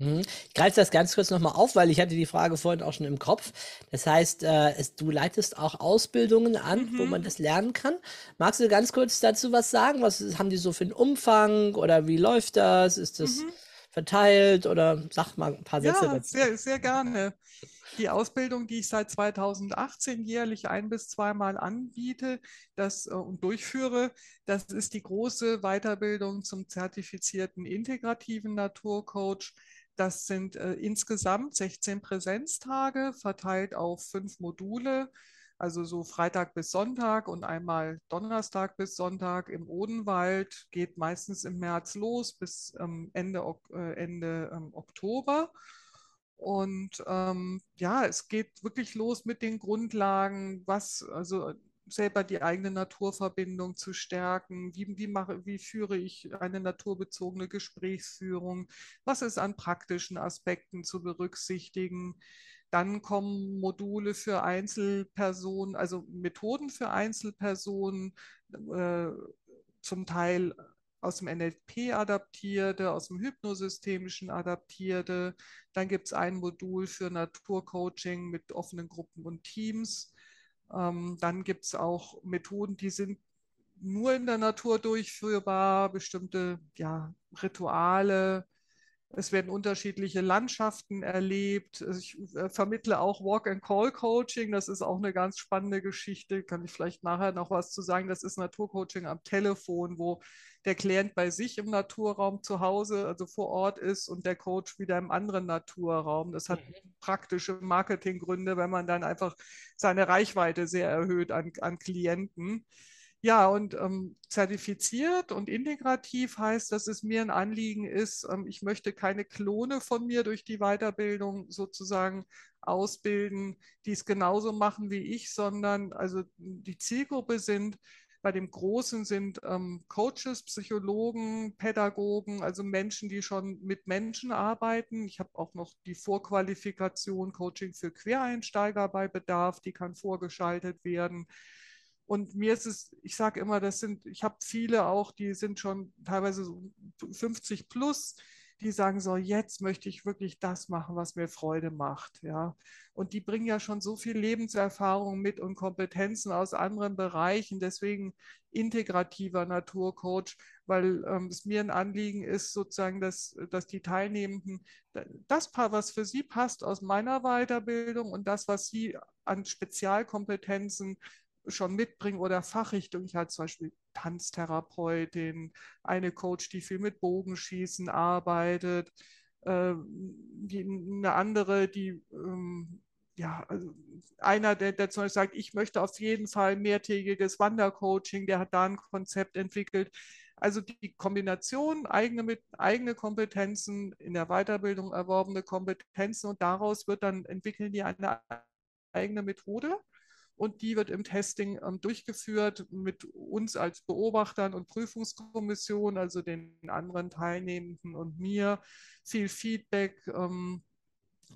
Mhm. Ich greife das ganz kurz nochmal auf, weil ich hatte die Frage vorhin auch schon im Kopf. Das heißt, äh, es, du leitest auch Ausbildungen an, wo Mhm. man das lernen kann. Magst du ganz kurz dazu was sagen? Was haben die so für einen Umfang oder wie läuft das? Ist das Mhm. verteilt oder sag mal ein paar Sätze Ja, dazu. sehr, sehr gerne. Die Ausbildung, die ich seit 2018 jährlich ein bis zweimal anbiete das, äh, und durchführe, das ist die große Weiterbildung zum zertifizierten integrativen Naturcoach. Das sind äh, insgesamt 16 Präsenztage verteilt auf fünf Module, also so Freitag bis Sonntag und einmal Donnerstag bis Sonntag im Odenwald. Geht meistens im März los bis ähm, Ende, äh, Ende ähm, Oktober. Und ähm, ja, es geht wirklich los mit den Grundlagen, was, also selber die eigene Naturverbindung zu stärken. Wie, wie, mache, wie führe ich eine naturbezogene Gesprächsführung? Was ist an praktischen Aspekten zu berücksichtigen? Dann kommen Module für Einzelpersonen, also Methoden für Einzelpersonen, äh, zum Teil aus dem NLP adaptierte, aus dem hypnosystemischen adaptierte. Dann gibt es ein Modul für Naturcoaching mit offenen Gruppen und Teams. Ähm, dann gibt es auch Methoden, die sind nur in der Natur durchführbar, bestimmte ja, Rituale, es werden unterschiedliche Landschaften erlebt. Also ich äh, vermittle auch Walk-and-Call-Coaching. Das ist auch eine ganz spannende Geschichte. Kann ich vielleicht nachher noch was zu sagen. Das ist Naturcoaching am Telefon, wo der Klient bei sich im Naturraum zu Hause, also vor Ort ist und der Coach wieder im anderen Naturraum. Das hat mhm. praktische Marketinggründe, wenn man dann einfach seine Reichweite sehr erhöht an, an Klienten. Ja, und ähm, zertifiziert und integrativ heißt, dass es mir ein Anliegen ist, ähm, ich möchte keine Klone von mir durch die Weiterbildung sozusagen ausbilden, die es genauso machen wie ich, sondern also die Zielgruppe sind, bei dem Großen sind ähm, Coaches, Psychologen, Pädagogen, also Menschen, die schon mit Menschen arbeiten. Ich habe auch noch die Vorqualifikation Coaching für Quereinsteiger bei Bedarf, die kann vorgeschaltet werden. Und mir ist es, ich sage immer, das sind, ich habe viele auch, die sind schon teilweise so 50 plus, die sagen so, jetzt möchte ich wirklich das machen, was mir Freude macht, ja. Und die bringen ja schon so viel Lebenserfahrung mit und Kompetenzen aus anderen Bereichen. Deswegen integrativer Naturcoach, weil ähm, es mir ein Anliegen ist, sozusagen, dass, dass die Teilnehmenden das, was für sie passt aus meiner Weiterbildung und das, was sie an Spezialkompetenzen schon mitbringen oder Fachrichtung. Ich hatte zum Beispiel Tanztherapeutin, eine Coach, die viel mit Bogenschießen arbeitet, äh, die, eine andere, die ähm, ja, also einer, der, der zum Beispiel sagt, ich möchte auf jeden Fall mehrtägiges Wandercoaching, der hat da ein Konzept entwickelt. Also die Kombination eigene, mit, eigene Kompetenzen in der Weiterbildung erworbene Kompetenzen und daraus wird dann entwickeln die eine eigene Methode und die wird im Testing ähm, durchgeführt mit uns als Beobachtern und Prüfungskommission, also den anderen Teilnehmenden und mir. Viel Feedback ähm,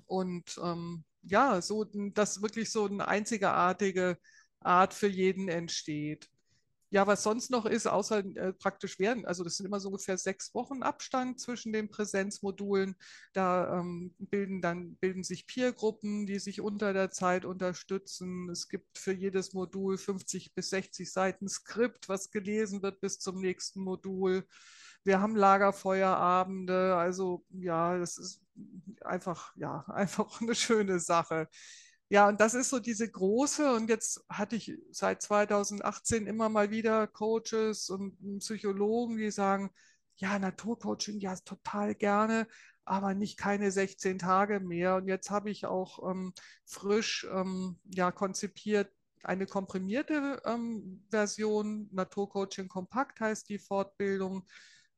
und ähm, ja, so dass wirklich so eine einzigartige Art für jeden entsteht. Ja, was sonst noch ist, außer äh, praktisch werden, also das sind immer so ungefähr sechs Wochen Abstand zwischen den Präsenzmodulen. Da ähm, bilden dann bilden sich Peergruppen, die sich unter der Zeit unterstützen. Es gibt für jedes Modul 50 bis 60 Seiten Skript, was gelesen wird bis zum nächsten Modul. Wir haben Lagerfeuerabende, also ja, das ist einfach, ja, (laughs) einfach eine schöne Sache. Ja, und das ist so diese große, und jetzt hatte ich seit 2018 immer mal wieder Coaches und Psychologen, die sagen, ja, Naturcoaching, ja, total gerne, aber nicht keine 16 Tage mehr. Und jetzt habe ich auch ähm, frisch ähm, ja, konzipiert eine komprimierte ähm, Version, Naturcoaching Kompakt heißt die Fortbildung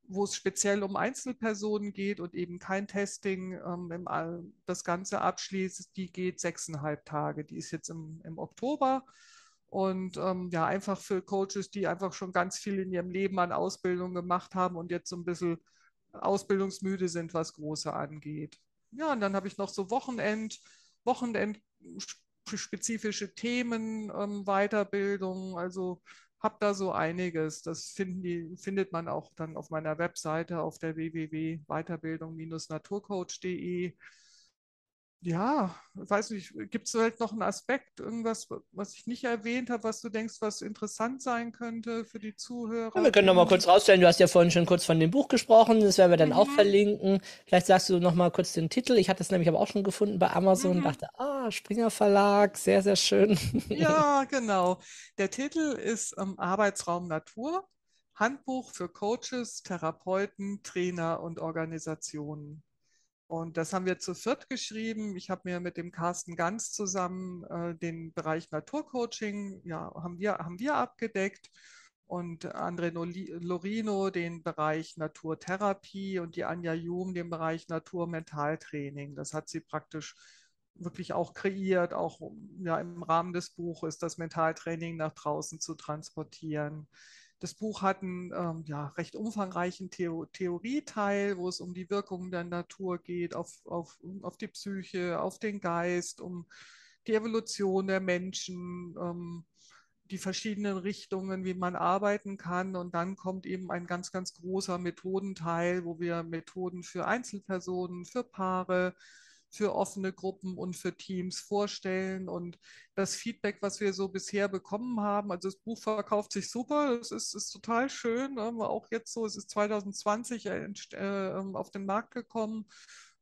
wo es speziell um Einzelpersonen geht und eben kein Testing ähm, im, das Ganze abschließt, die geht sechseinhalb Tage. Die ist jetzt im, im Oktober. Und ähm, ja, einfach für Coaches, die einfach schon ganz viel in ihrem Leben an Ausbildung gemacht haben und jetzt so ein bisschen ausbildungsmüde sind, was Große angeht. Ja, und dann habe ich noch so Wochenend, Wochenend spezifische Themen, ähm, Weiterbildung, also habe da so einiges. Das die, findet man auch dann auf meiner Webseite auf der www.weiterbildung-naturcoach.de. Ja, weiß nicht, gibt es vielleicht noch einen Aspekt, irgendwas, was ich nicht erwähnt habe, was du denkst, was interessant sein könnte für die Zuhörer? Ja, wir können noch mal kurz rausstellen, du hast ja vorhin schon kurz von dem Buch gesprochen, das werden wir dann mhm. auch verlinken. Vielleicht sagst du noch mal kurz den Titel. Ich hatte es nämlich aber auch schon gefunden bei Amazon, mhm. dachte, ah, Springer Verlag, sehr, sehr schön. (laughs) Ja, genau. Der Titel ist ähm, Arbeitsraum Natur, Handbuch für Coaches, Therapeuten, Trainer und Organisationen. Und das haben wir zu viert geschrieben. Ich habe mir mit dem Carsten Ganz zusammen äh, den Bereich Naturcoaching, ja, haben wir, haben wir abgedeckt und André Lorino den Bereich Naturtherapie und die Anja Jum den Bereich Naturmentaltraining. Das hat sie praktisch wirklich auch kreiert, auch ja, im Rahmen des Buches das Mentaltraining nach draußen zu transportieren. Das Buch hat einen ähm, ja, recht umfangreichen Theo Theorieteil, wo es um die Wirkungen der Natur geht, auf, auf, auf die Psyche, auf den Geist, um die Evolution der Menschen, ähm, die verschiedenen Richtungen, wie man arbeiten kann. Und dann kommt eben ein ganz, ganz großer Methodenteil, wo wir Methoden für Einzelpersonen, für Paare, für offene Gruppen und für Teams vorstellen. Und das Feedback, was wir so bisher bekommen haben, also das Buch verkauft sich super, es ist, ist total schön, ne? auch jetzt so, es ist 2020 äh, ähm, auf den Markt gekommen,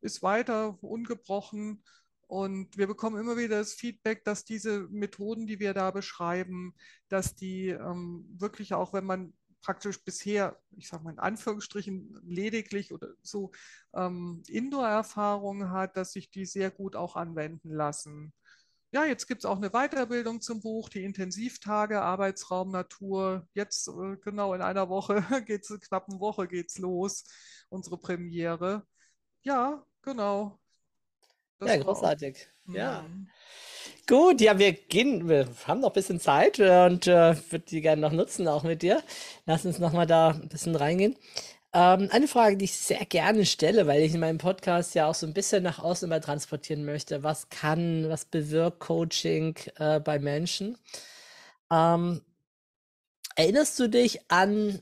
ist weiter ungebrochen. Und wir bekommen immer wieder das Feedback, dass diese Methoden, die wir da beschreiben, dass die ähm, wirklich auch, wenn man praktisch bisher, ich sage mal in Anführungsstrichen, lediglich oder so ähm, Indoor-Erfahrungen hat, dass sich die sehr gut auch anwenden lassen. Ja, jetzt gibt es auch eine Weiterbildung zum Buch, die Intensivtage, Arbeitsraum, Natur. Jetzt äh, genau in einer Woche (laughs) geht es, knappen Woche geht es los, unsere Premiere. Ja, genau. Das ja, großartig. Auch, ja. Mhm. Gut, ja, wir gehen, wir haben noch ein bisschen Zeit und äh, würde die gerne noch nutzen, auch mit dir. Lass uns nochmal da ein bisschen reingehen. Ähm, eine Frage, die ich sehr gerne stelle, weil ich in meinem Podcast ja auch so ein bisschen nach außen immer transportieren möchte. Was kann, was bewirkt Coaching äh, bei Menschen? Ähm, erinnerst du dich an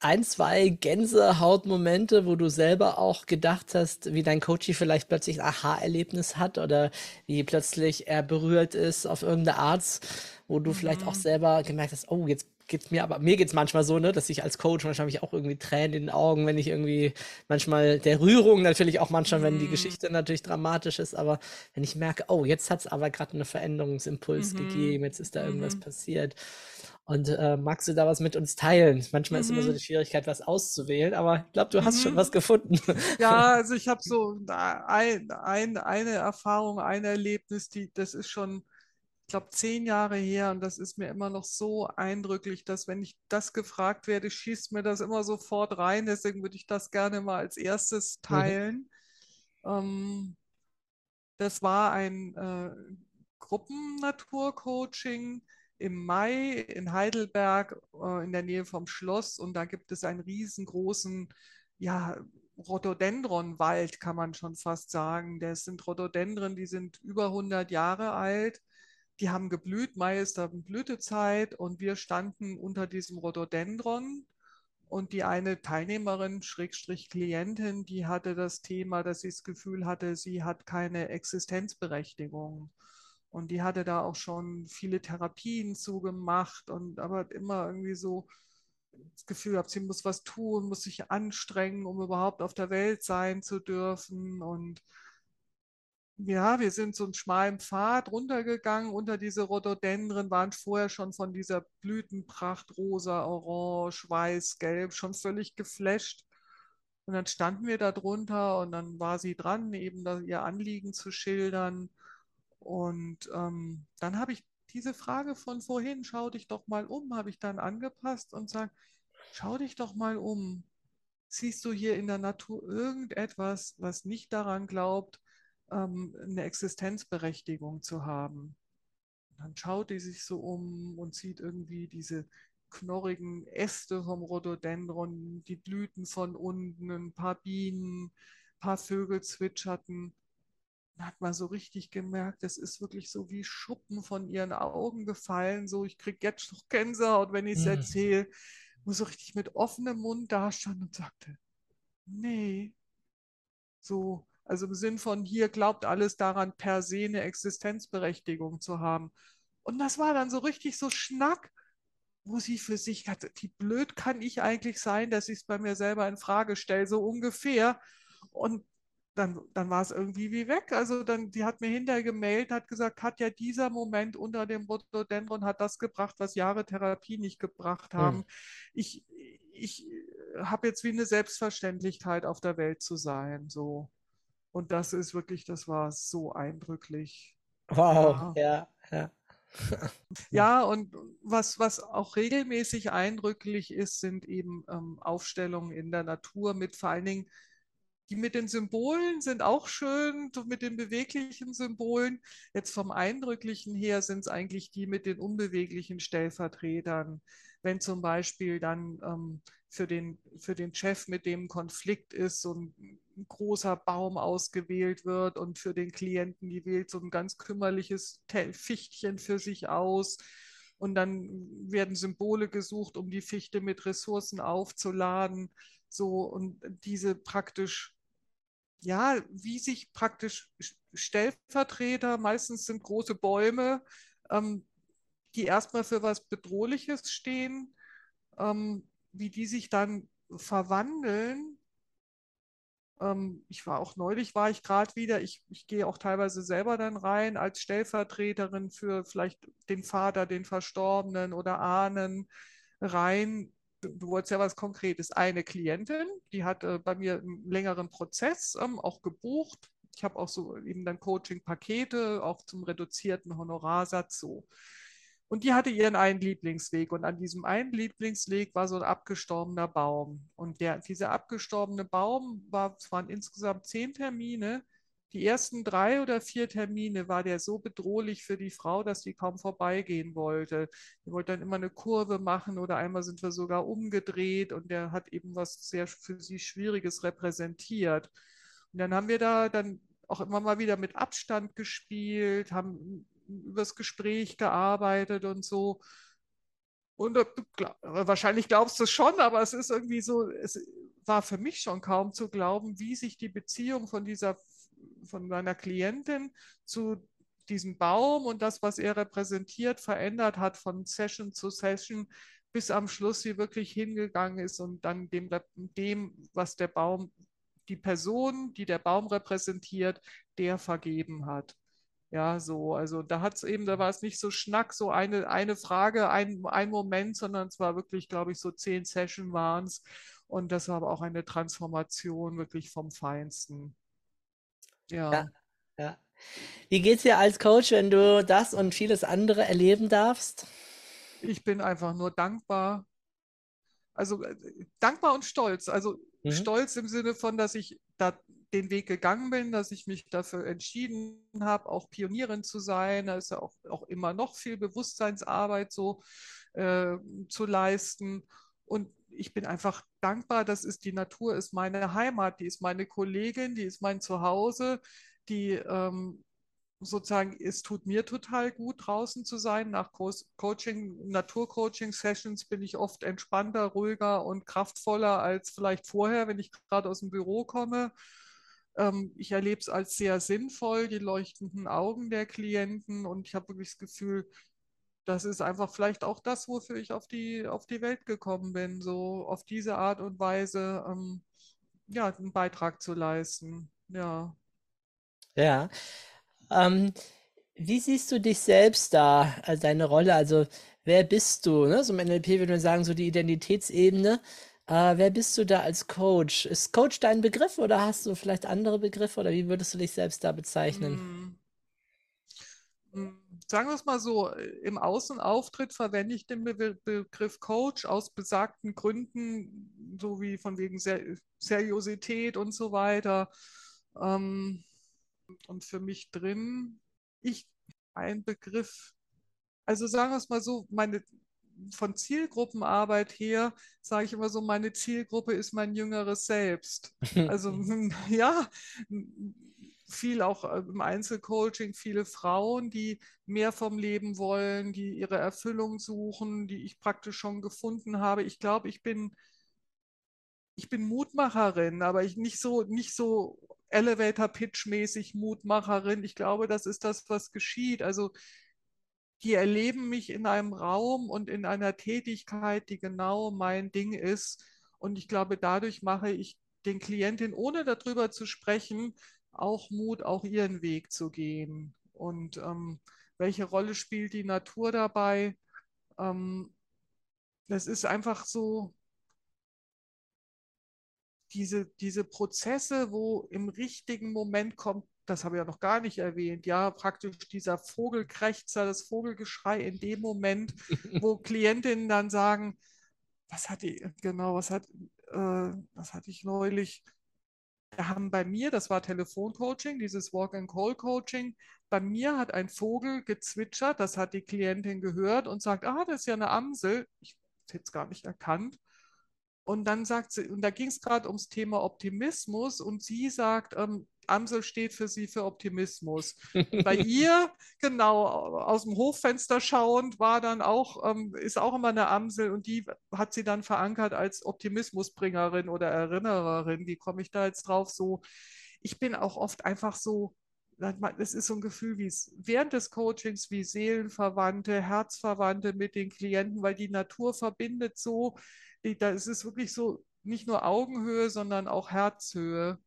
ein, zwei Gänsehautmomente, wo du selber auch gedacht hast, wie dein Coach vielleicht plötzlich ein Aha-Erlebnis hat oder wie plötzlich er berührt ist auf irgendeine Art, wo du mhm. vielleicht auch mhm. selber gemerkt hast, oh, jetzt geht's mir, aber mir geht's manchmal so, ne, dass ich als Coach manchmal ich auch irgendwie Tränen in den Augen, wenn ich irgendwie manchmal der Rührung natürlich auch manchmal, wenn die mhm. Geschichte natürlich dramatisch ist, aber wenn ich merke, oh, jetzt hat's aber gerade einen Veränderungsimpuls mhm. gegeben, jetzt ist da irgendwas mhm. passiert. Und äh, magst du da was mit uns teilen? Manchmal mhm. ist immer so mhm. die Schwierigkeit, was auszuwählen, aber ich glaube, du hast mhm. schon was gefunden. Ja, (laughs) also ich habe so ein, ein, eine Erfahrung, ein Erlebnis, die, das ist schon, ich glaube, zehn Jahre her und das ist mir immer noch so eindrücklich, dass wenn ich das gefragt werde, schießt mir das immer sofort rein. Deswegen würde ich das gerne mal als erstes mhm. teilen. Mhm. Ähm, das war ein äh, Gruppennaturcoaching im Mai in Heidelberg äh, in der Nähe vom Schloss und da gibt es einen riesengroßen, ja, Rhododendronwald, kann man schon fast sagen. Das sind Rhododendren, die sind über 100 Jahre alt. Die haben geblüht, Mai ist da Blütezeit und wir standen unter diesem Rhododendron. Und die eine Teilnehmerin, Schrägstrich Klientin, die hatte das Thema, dass sie das Gefühl hatte, sie hat keine Existenzberechtigung. Und die hatte da auch schon viele Therapien zugemacht und aber immer irgendwie so das Gefühl gehabt, sie muss was tun, muss sich anstrengen, um überhaupt auf der Welt sein zu dürfen. Und ja, wir sind so einen schmalen Pfad runtergegangen unter diese Rhododendren, waren vorher schon von dieser Blütenpracht rosa, orange, weiß, gelb schon völlig geflasht. Und dann standen wir da drunter und dann war sie dran, eben ihr Anliegen zu schildern. Und ähm, dann habe ich diese Frage von vorhin, schau dich doch mal um, habe ich dann angepasst und sage, schau dich doch mal um. Siehst du hier in der Natur irgendetwas, was nicht daran glaubt, ähm, eine Existenzberechtigung zu haben? Und dann schaut die sich so um und sieht irgendwie diese knorrigen Äste vom Rhododendron, die Blüten von unten, ein paar Bienen, ein paar Vögel zwitscherten. Hat man so richtig gemerkt, das ist wirklich so wie Schuppen von ihren Augen gefallen. So, ich kriege jetzt noch Gänsehaut, wenn ich es mhm. erzähle. Wo so richtig mit offenem Mund da stand und sagte, nee. So, also im Sinn von hier glaubt alles daran, per se eine Existenzberechtigung zu haben. Und das war dann so richtig so Schnack, wo sie für sich hatte, wie blöd kann ich eigentlich sein, dass ich es bei mir selber in Frage stelle, so ungefähr. Und dann, dann war es irgendwie wie weg. Also dann, die hat mir hinterher gemailt, hat gesagt, Katja, dieser Moment unter dem Rhododendron hat das gebracht, was Jahre Therapie nicht gebracht haben. Mhm. Ich, ich habe jetzt wie eine Selbstverständlichkeit auf der Welt zu sein. So. Und das ist wirklich, das war so eindrücklich. Wow, ja, ja. ja, (laughs) und was, was auch regelmäßig eindrücklich ist, sind eben ähm, Aufstellungen in der Natur mit vor allen Dingen die mit den Symbolen sind auch schön, mit den beweglichen Symbolen. Jetzt vom Eindrücklichen her sind es eigentlich die mit den unbeweglichen Stellvertretern. Wenn zum Beispiel dann ähm, für, den, für den Chef, mit dem Konflikt ist, so ein, ein großer Baum ausgewählt wird und für den Klienten, die wählt so ein ganz kümmerliches Fichtchen für sich aus. Und dann werden Symbole gesucht, um die Fichte mit Ressourcen aufzuladen. So, und diese praktisch, ja, wie sich praktisch Stellvertreter, meistens sind große Bäume, ähm, die erstmal für was Bedrohliches stehen, ähm, wie die sich dann verwandeln. Ähm, ich war auch neulich, war ich gerade wieder, ich, ich gehe auch teilweise selber dann rein als Stellvertreterin für vielleicht den Vater, den Verstorbenen oder Ahnen rein. Du, wolltest ja was Konkretes. Eine Klientin, die hat äh, bei mir einen längeren Prozess ähm, auch gebucht. Ich habe auch so eben dann Coaching-Pakete, auch zum reduzierten Honorarsatz so. Und die hatte ihren einen Lieblingsweg. Und an diesem einen Lieblingsweg war so ein abgestorbener Baum. Und der, dieser abgestorbene Baum war, es waren insgesamt zehn Termine. Die ersten drei oder vier Termine war der so bedrohlich für die Frau, dass sie kaum vorbeigehen wollte. Die wollte dann immer eine Kurve machen oder einmal sind wir sogar umgedreht und der hat eben was sehr für sie Schwieriges repräsentiert. Und dann haben wir da dann auch immer mal wieder mit Abstand gespielt, haben übers Gespräch gearbeitet und so. Und wahrscheinlich glaubst du es schon, aber es ist irgendwie so, es war für mich schon kaum zu glauben, wie sich die Beziehung von dieser, von meiner Klientin zu diesem Baum und das, was er repräsentiert, verändert hat von Session zu Session, bis am Schluss sie wirklich hingegangen ist und dann dem, dem was der Baum, die Person, die der Baum repräsentiert, der vergeben hat. Ja, so, also da hat es eben, da war es nicht so Schnack, so eine, eine Frage, ein, ein Moment, sondern es war wirklich, glaube ich, so zehn Session waren es. Und das war aber auch eine Transformation wirklich vom Feinsten. Ja. ja, ja. Wie geht es dir als Coach, wenn du das und vieles andere erleben darfst? Ich bin einfach nur dankbar. Also äh, dankbar und stolz. Also mhm. stolz im Sinne von, dass ich da den Weg gegangen bin, dass ich mich dafür entschieden habe, auch Pionierin zu sein. Da ist ja auch, auch immer noch viel Bewusstseinsarbeit so äh, zu leisten. Und ich bin einfach dankbar, das ist die Natur, ist meine Heimat, die ist meine Kollegin, die ist mein Zuhause, die ähm, sozusagen, es tut mir total gut, draußen zu sein. Nach Co Coaching, Naturcoaching-Sessions bin ich oft entspannter, ruhiger und kraftvoller als vielleicht vorher, wenn ich gerade aus dem Büro komme. Ähm, ich erlebe es als sehr sinnvoll, die leuchtenden Augen der Klienten und ich habe wirklich das Gefühl, das ist einfach vielleicht auch das, wofür ich auf die, auf die Welt gekommen bin, so auf diese Art und Weise ähm, ja, einen Beitrag zu leisten. Ja. Ja. Ähm, wie siehst du dich selbst da, also deine Rolle? Also, wer bist du? Ne? So im NLP würde man sagen, so die Identitätsebene. Äh, wer bist du da als Coach? Ist Coach dein Begriff oder hast du vielleicht andere Begriffe oder wie würdest du dich selbst da bezeichnen? Hm. Sagen wir es mal so, im Außenauftritt verwende ich den Be Begriff Coach aus besagten Gründen, so wie von wegen Ser Seriosität und so weiter. Ähm, und für mich drin, ich ein Begriff, also sagen wir es mal so, meine von Zielgruppenarbeit her sage ich immer so, meine Zielgruppe ist mein jüngeres Selbst. (laughs) Also (laughs) ja, viel auch äh, im Einzelcoaching, viele Frauen, die mehr vom Leben wollen, die ihre Erfüllung suchen, die ich praktisch schon gefunden habe. Ich glaube, ich bin, ich bin Mutmacherin, aber ich nicht so, nicht so Elevator-Pitch-mäßig Mutmacherin. Ich glaube, das ist das, was geschieht. Also die erleben mich in einem Raum und in einer Tätigkeit, die genau mein Ding ist. Und ich glaube, dadurch mache ich den Klientinnen, ohne darüber zu sprechen, auch Mut, auch ihren Weg zu gehen. Und ähm, welche Rolle spielt die Natur dabei? Ähm, das ist einfach so, diese, diese Prozesse, wo im richtigen Moment kommt das habe ich ja noch gar nicht erwähnt, ja, praktisch dieser Vogelkrächzer, das Vogelgeschrei in dem Moment, (laughs) wo Klientinnen dann sagen, was hatte genau, was hat, äh, was hatte ich neulich? Haben bei mir, das war Telefoncoaching, dieses Walk-and-Call-Coaching, bei mir hat ein Vogel gezwitschert, das hat die Klientin gehört und sagt, ah, das ist ja eine Amsel. Ich hätte es gar nicht erkannt. Und dann sagt sie, und da ging es gerade ums Thema Optimismus und sie sagt, ähm, Amsel steht für sie für Optimismus. (laughs) Bei ihr, genau, aus dem Hochfenster schauend, war dann auch, ähm, ist auch immer eine Amsel und die hat sie dann verankert als Optimismusbringerin oder Erinnererin. Wie komme ich da jetzt drauf? So, ich bin auch oft einfach so, das ist so ein Gefühl wie es während des Coachings wie Seelenverwandte, Herzverwandte mit den Klienten, weil die Natur verbindet so, da ist es wirklich so nicht nur Augenhöhe, sondern auch Herzhöhe.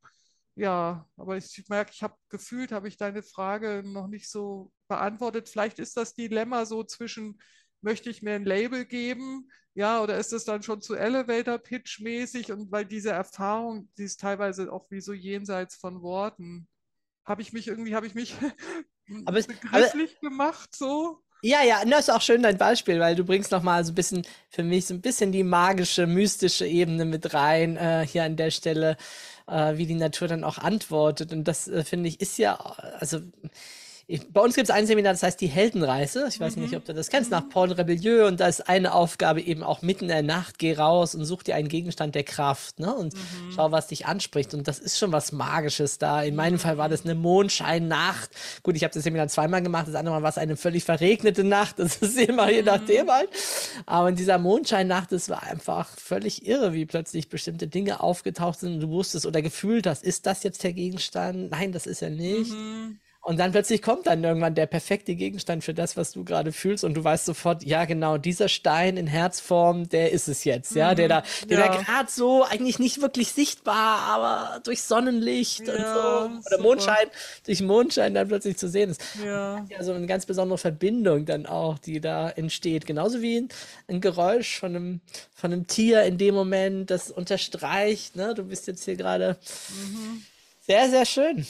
Ja, aber ich merke, ich habe gefühlt, habe ich deine Frage noch nicht so beantwortet. Vielleicht ist das Dilemma so zwischen, möchte ich mir ein Label geben, ja, oder ist es dann schon zu Elevator-Pitch-mäßig und weil diese Erfahrung, die ist teilweise auch wie so jenseits von Worten. Habe ich mich irgendwie, habe ich mich (laughs) aber es, (laughs) begrifflich aber, gemacht so? Ja, ja, das ist auch schön dein Beispiel, weil du bringst nochmal so ein bisschen, für mich so ein bisschen die magische, mystische Ebene mit rein, äh, hier an der Stelle, äh, wie die Natur dann auch antwortet. Und das, äh, finde ich, ist ja, also bei uns gibt es ein Seminar, das heißt die Heldenreise. Ich weiß mhm. nicht, ob du das kennst, nach Paul Rebellieu. Und da ist eine Aufgabe eben auch mitten in der Nacht, geh raus und such dir einen Gegenstand der Kraft ne? und mhm. schau, was dich anspricht. Und das ist schon was Magisches da. In meinem Fall war das eine Mondscheinnacht. Gut, ich habe das Seminar zweimal gemacht, das andere Mal war es eine völlig verregnete Nacht. Das ist immer je nachdem mhm. halt. Aber in dieser Mondscheinnacht, das war einfach völlig irre, wie plötzlich bestimmte Dinge aufgetaucht sind und du wusstest oder gefühlt hast, ist das jetzt der Gegenstand? Nein, das ist er nicht. Mhm. Und dann plötzlich kommt dann irgendwann der perfekte Gegenstand für das, was du gerade fühlst. Und du weißt sofort, ja, genau, dieser Stein in Herzform, der ist es jetzt, ja, der da, der ja. da gerade so eigentlich nicht wirklich sichtbar, aber durch Sonnenlicht ja, und so, oder super. Mondschein, durch Mondschein dann plötzlich zu sehen ist. Ja. ja, so eine ganz besondere Verbindung dann auch, die da entsteht. Genauso wie ein, ein Geräusch von einem, von einem Tier in dem Moment, das unterstreicht, ne, du bist jetzt hier gerade mhm. sehr, sehr schön.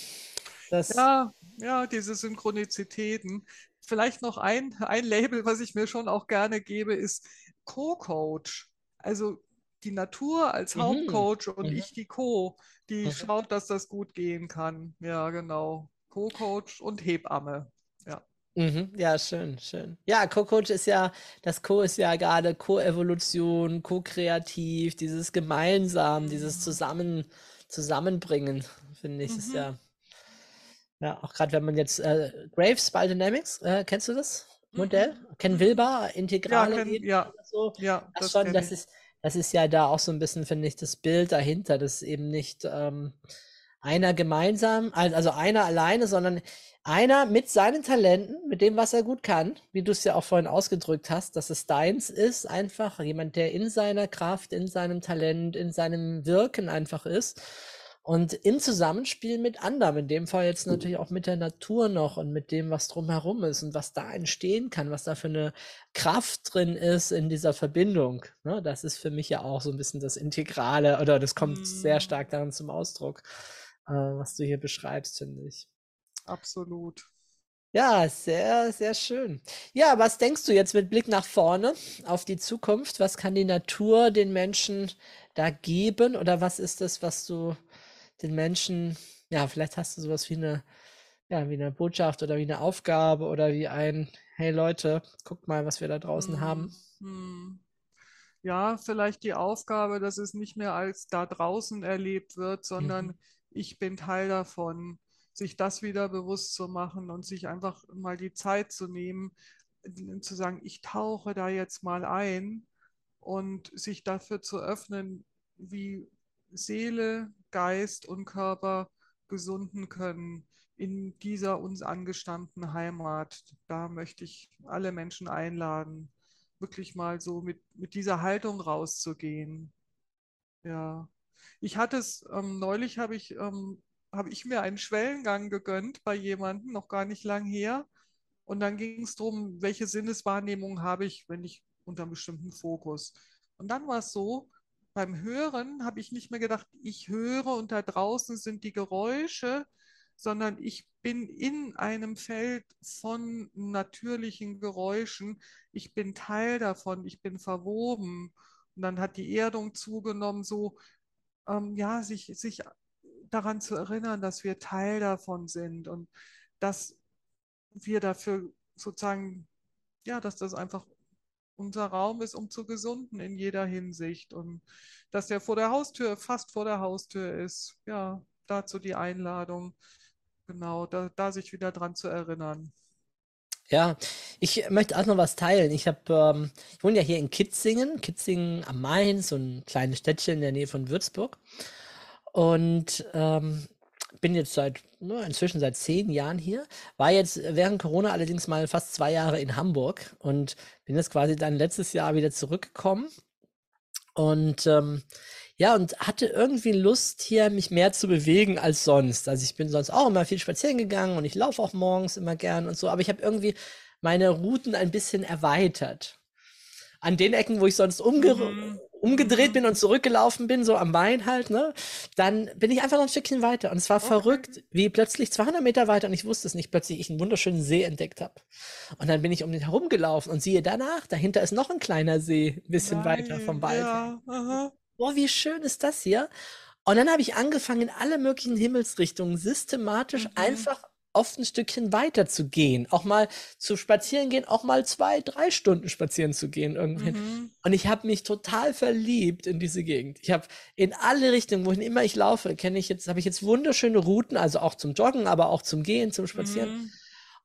Das, ja, ja, diese Synchronizitäten. Vielleicht noch ein, ein Label, was ich mir schon auch gerne gebe, ist Co-Coach. Also die Natur als mhm. Hauptcoach und mhm. ich die Co, die mhm. schaut, dass das gut gehen kann. Ja, genau. Co-Coach und Hebamme. Ja. Mhm, ja, schön, schön. Ja, Co-Coach ist ja, das Co ist ja gerade Co-Evolution, Co-Kreativ, dieses Gemeinsam, dieses Zusammen, Zusammenbringen, finde ich, ist mhm. ja ja, auch gerade wenn man jetzt äh, Graves Biodynamics, äh, kennst du das Modell? Mhm. Ken Wilber, integrale ja, kenn, ja, so. Ja, das, das schon, das ist, das ist ja da auch so ein bisschen, finde ich, das Bild dahinter, das ist eben nicht ähm, einer gemeinsam, also einer alleine, sondern einer mit seinen Talenten, mit dem, was er gut kann, wie du es ja auch vorhin ausgedrückt hast, dass es deins ist, einfach jemand, der in seiner Kraft, in seinem Talent, in seinem Wirken einfach ist und im Zusammenspiel mit anderen, in dem Fall jetzt natürlich auch mit der Natur noch und mit dem, was drumherum ist und was da entstehen kann, was da für eine Kraft drin ist in dieser Verbindung. Ne? Das ist für mich ja auch so ein bisschen das Integrale oder das kommt mm. sehr stark darin zum Ausdruck, äh, was du hier beschreibst, finde ich. Absolut. Ja, sehr, sehr schön. Ja, was denkst du jetzt mit Blick nach vorne auf die Zukunft? Was kann die Natur den Menschen da geben oder was ist es, was du den Menschen, ja, vielleicht hast du sowas wie eine, ja, wie eine Botschaft oder wie eine Aufgabe oder wie ein, hey Leute, guckt mal, was wir da draußen hm, haben. Hm. Ja, vielleicht die Aufgabe, dass es nicht mehr als da draußen erlebt wird, sondern mhm. ich bin Teil davon, sich das wieder bewusst zu machen und sich einfach mal die Zeit zu nehmen, zu sagen, ich tauche da jetzt mal ein und sich dafür zu öffnen, wie Seele, Geist und Körper gesunden können in dieser uns angestammten Heimat. Da möchte ich alle Menschen einladen, wirklich mal so mit, mit dieser Haltung rauszugehen. Ja. Ich hatte es, ähm, neulich habe ich, ähm, habe ich mir einen Schwellengang gegönnt bei jemandem, noch gar nicht lang her. Und dann ging es darum, welche Sinneswahrnehmung habe ich, wenn ich unter einem bestimmten Fokus. Und dann war es so, beim Hören habe ich nicht mehr gedacht, ich höre und da draußen sind die Geräusche, sondern ich bin in einem Feld von natürlichen Geräuschen. Ich bin Teil davon, ich bin verwoben. Und dann hat die Erdung zugenommen, so, ähm, ja, sich, sich daran zu erinnern, dass wir Teil davon sind und dass wir dafür sozusagen, ja, dass das einfach unser Raum ist, um zu gesunden in jeder Hinsicht und dass der vor der Haustür, fast vor der Haustür ist. Ja, dazu die Einladung, genau, da, da sich wieder dran zu erinnern. Ja, ich möchte auch noch was teilen. Ich habe, ähm, ich wohne ja hier in Kitzingen, Kitzingen am Main, so ein kleines Städtchen in der Nähe von Würzburg. Und ähm, bin jetzt seit, ne, inzwischen seit zehn Jahren hier. War jetzt während Corona allerdings mal fast zwei Jahre in Hamburg und bin jetzt quasi dann letztes Jahr wieder zurückgekommen. Und ähm, ja, und hatte irgendwie Lust, hier mich mehr zu bewegen als sonst. Also ich bin sonst auch immer viel spazieren gegangen und ich laufe auch morgens immer gern und so, aber ich habe irgendwie meine Routen ein bisschen erweitert. An den Ecken, wo ich sonst umge Mhm. Umgedreht bin und zurückgelaufen bin, so am Main halt, ne? Dann bin ich einfach noch ein Stückchen weiter. Und es war Okay. verrückt, wie plötzlich 200 Meter weiter, und ich wusste es nicht, plötzlich ich einen wunderschönen See entdeckt habe. Und dann bin ich um den herumgelaufen und siehe danach, dahinter ist noch ein kleiner See, ein bisschen weiter vom Nein, Wald. ja, aha. Boah, wie schön ist das hier? Und dann habe ich angefangen, in alle möglichen Himmelsrichtungen systematisch Mhm. einfach oft ein Stückchen weiter zu gehen. Auch mal zu spazieren gehen, auch mal zwei, drei Stunden spazieren zu gehen irgendwohin. Mhm. Und ich habe mich total verliebt in diese Gegend. Ich habe in alle Richtungen, wohin immer ich laufe, kenne ich jetzt, habe ich jetzt wunderschöne Routen, also auch zum Joggen, aber auch zum Gehen, zum Spazieren. Mhm.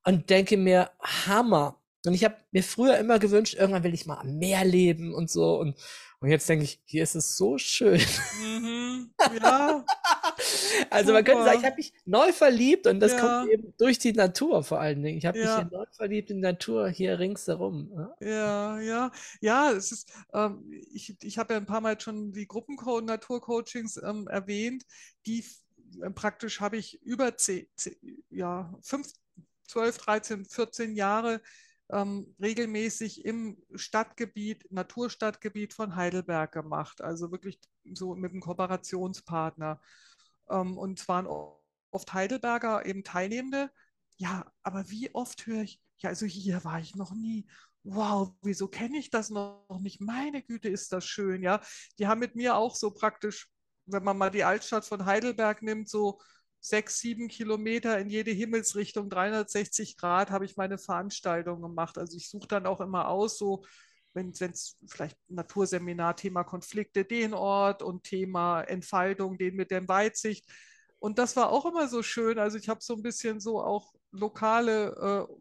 Und denke mir, Hammer. Und ich habe mir früher immer gewünscht, irgendwann will ich mal am Meer leben und so. Und, und jetzt denke ich, hier ist es so schön. Mhm. (laughs) Ja, Also man könnte sagen, ich habe mich neu verliebt und das Ja. kommt eben durch die Natur vor allen Dingen. Ich habe mich Ja. hier neu verliebt in die Natur hier ringsherum. Ja? Ja, ja, ja, es ist, ähm, ich, ich habe ja ein paar Mal schon die Gruppenco Naturcoachings ähm, erwähnt, die äh, praktisch habe ich über zehn, zehn, ja, fünf, 12, 13, 14 Jahre ähm, regelmäßig im Stadtgebiet, Naturstadtgebiet von Heidelberg gemacht, also wirklich so mit einem Kooperationspartner. Ähm, und es waren oft Heidelberger eben Teilnehmende. Ja, aber wie oft höre ich, ja, also hier war ich noch nie. Wow, wieso kenne ich das noch nicht? Meine Güte, ist das schön, ja. Die haben mit mir auch so praktisch, wenn man mal die Altstadt von Heidelberg nimmt, so sechs, sieben Kilometer in jede Himmelsrichtung, 360 Grad, habe ich meine Veranstaltung gemacht. Also ich suche dann auch immer aus, so wenn es vielleicht Naturseminar, Thema Konflikte, den Ort und Thema Entfaltung, den mit der Weitsicht. Und das war auch immer so schön. Also ich habe so ein bisschen so auch lokale äh,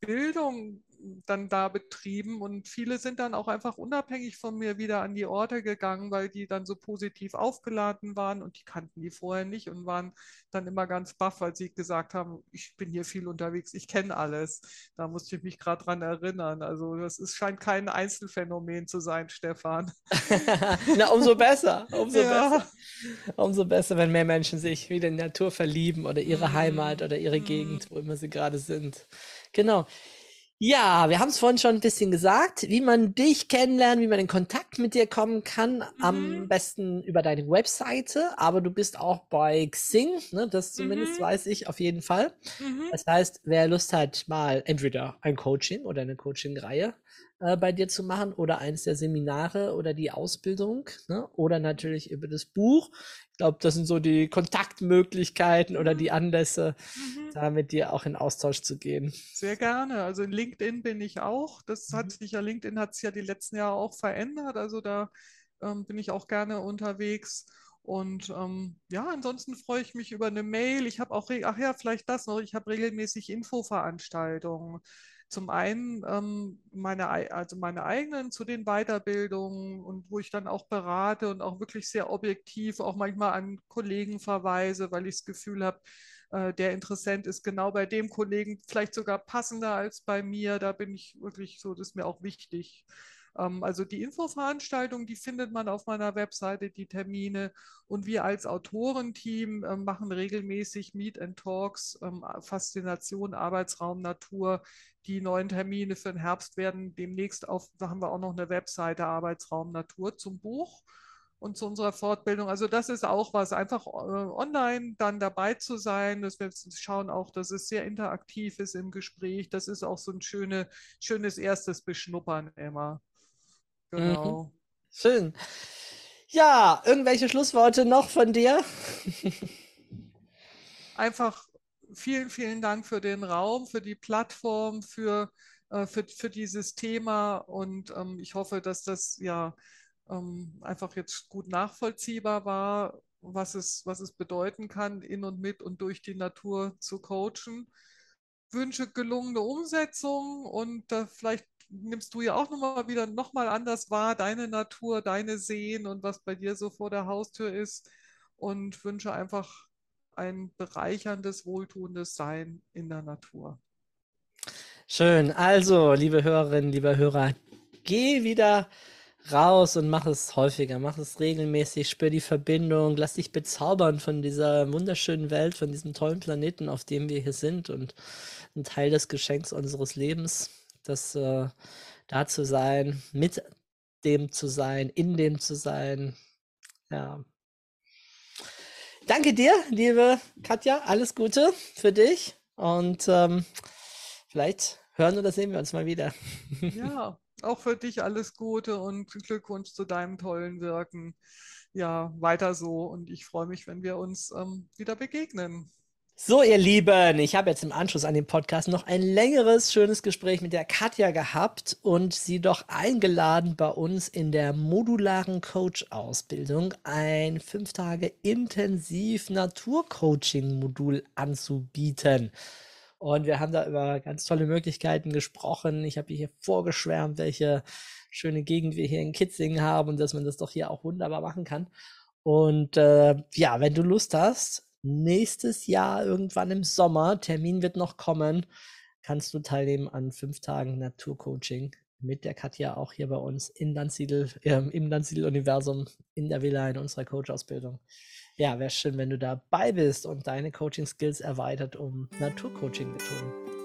Bildung dann da betrieben und viele sind dann auch einfach unabhängig von mir wieder an die Orte gegangen, weil die dann so positiv aufgeladen waren und die kannten die vorher nicht und waren dann immer ganz baff, weil sie gesagt haben, ich bin hier viel unterwegs, ich kenne alles. Da musste ich mich gerade dran erinnern. Also das ist, scheint kein Einzelfenomen zu sein, Stefan. (laughs) Na, umso besser, umso Ja. besser. Umso besser, wenn mehr Menschen sich wieder in die Natur verlieben oder ihre Mhm. Heimat oder ihre Mhm. Gegend, wo immer sie gerade sind. Genau. Ja, wir haben es vorhin schon ein bisschen gesagt, wie man dich kennenlernt, wie man in Kontakt mit dir kommen kann. Am Mhm. besten über deine Webseite, aber du bist auch bei Xing, ne? Das zumindest Mhm. weiß ich auf jeden Fall. Mhm. Das heißt, wer Lust hat, mal entweder ein Coaching oder eine Coaching-Reihe äh, bei dir zu machen oder eins der Seminare oder die Ausbildung, ne? Oder natürlich über das Buch. Ich glaube, das sind so die Kontaktmöglichkeiten oder die Anlässe, Mhm. da mit dir auch in Austausch zu gehen. Sehr gerne. Also in LinkedIn bin ich auch. Das Mhm. hat sich ja, LinkedIn hat sich ja die letzten Jahre auch verändert. Also da ähm, bin ich auch gerne unterwegs. Und ähm, ja, ansonsten freue ich mich über eine Mail. Ich habe auch, ach ja, vielleicht das noch, ich habe regelmäßig Infoveranstaltungen. Zum einen ähm, meine, ei- also meine eigenen zu den Weiterbildungen und wo ich dann auch berate und auch wirklich sehr objektiv auch manchmal an Kollegen verweise, weil ich das Gefühl habe, äh, der Interessent ist genau bei dem Kollegen vielleicht sogar passender als bei mir. Da bin ich wirklich so, das ist mir auch wichtig. Ähm, also die Infoveranstaltung, die findet man auf meiner Webseite, die Termine. Und wir als Autorenteam ähm, machen regelmäßig Meet and Talks, ähm, Faszination, Arbeitsraum, Natur. Die neuen Termine für den Herbst werden demnächst auf, da haben wir auch noch eine Webseite, Arbeitsraum, Natur zum Buch und zu unserer Fortbildung. Also das ist auch was, einfach äh, online dann dabei zu sein, dass wir schauen auch, dass es sehr interaktiv ist im Gespräch. Das ist auch so ein schöne, schönes erstes Beschnuppern immer. Genau. Schön. Ja, irgendwelche Schlussworte noch von dir? einfach vielen, vielen Dank für den Raum, für die Plattform, für, äh, für, für dieses Thema und ähm, ich hoffe, dass das ja ähm, einfach jetzt gut nachvollziehbar war, was es, was es bedeuten kann, in und mit und durch die Natur zu coachen. Wünsche gelungene Umsetzung und äh, vielleicht nimmst du ja auch nochmal wieder nochmal anders wahr, deine Natur, deine Seen und was bei dir so vor der Haustür ist. Und wünsche einfach ein bereicherndes, wohltuendes Sein in der Natur. Schön. Also, liebe Hörerinnen, liebe Hörer, geh wieder raus und mach es häufiger, mach es regelmäßig, spür die Verbindung, lass dich bezaubern von dieser wunderschönen Welt, von diesem tollen Planeten, auf dem wir hier sind und ein Teil des Geschenks unseres Lebens, das äh, da zu sein, mit dem zu sein, in dem zu sein. Ja. Danke dir, liebe Katja, alles Gute für dich und ähm, vielleicht hören oder sehen wir uns mal wieder. Ja, auch für dich alles Gute und Glückwunsch zu deinem tollen Wirken. Ja, weiter so und ich freue mich, wenn wir uns ähm, wieder begegnen. So, ihr Lieben, ich habe jetzt im Anschluss an den Podcast noch ein längeres, schönes Gespräch mit der Katja gehabt und sie doch eingeladen, bei uns in der modularen Coach-Ausbildung ein fünf Tage intensiv Naturcoaching-Modul anzubieten. Und wir haben da über ganz tolle Möglichkeiten gesprochen. Ich habe hier vorgeschwärmt, welche schöne Gegend wir hier in Kitzingen haben und dass man das doch hier auch wunderbar machen kann. Und äh, ja, wenn du Lust hast, nächstes Jahr irgendwann im Sommer, Termin wird noch kommen, kannst du teilnehmen an fünf Tagen Naturcoaching mit der Katja auch hier bei uns in Landsiedel, äh, im Landsiedel-Universum in der Villa in unserer Coach-Ausbildung ja, wäre schön, wenn du dabei bist und deine Coaching-Skills erweitert um Naturcoaching-Methoden.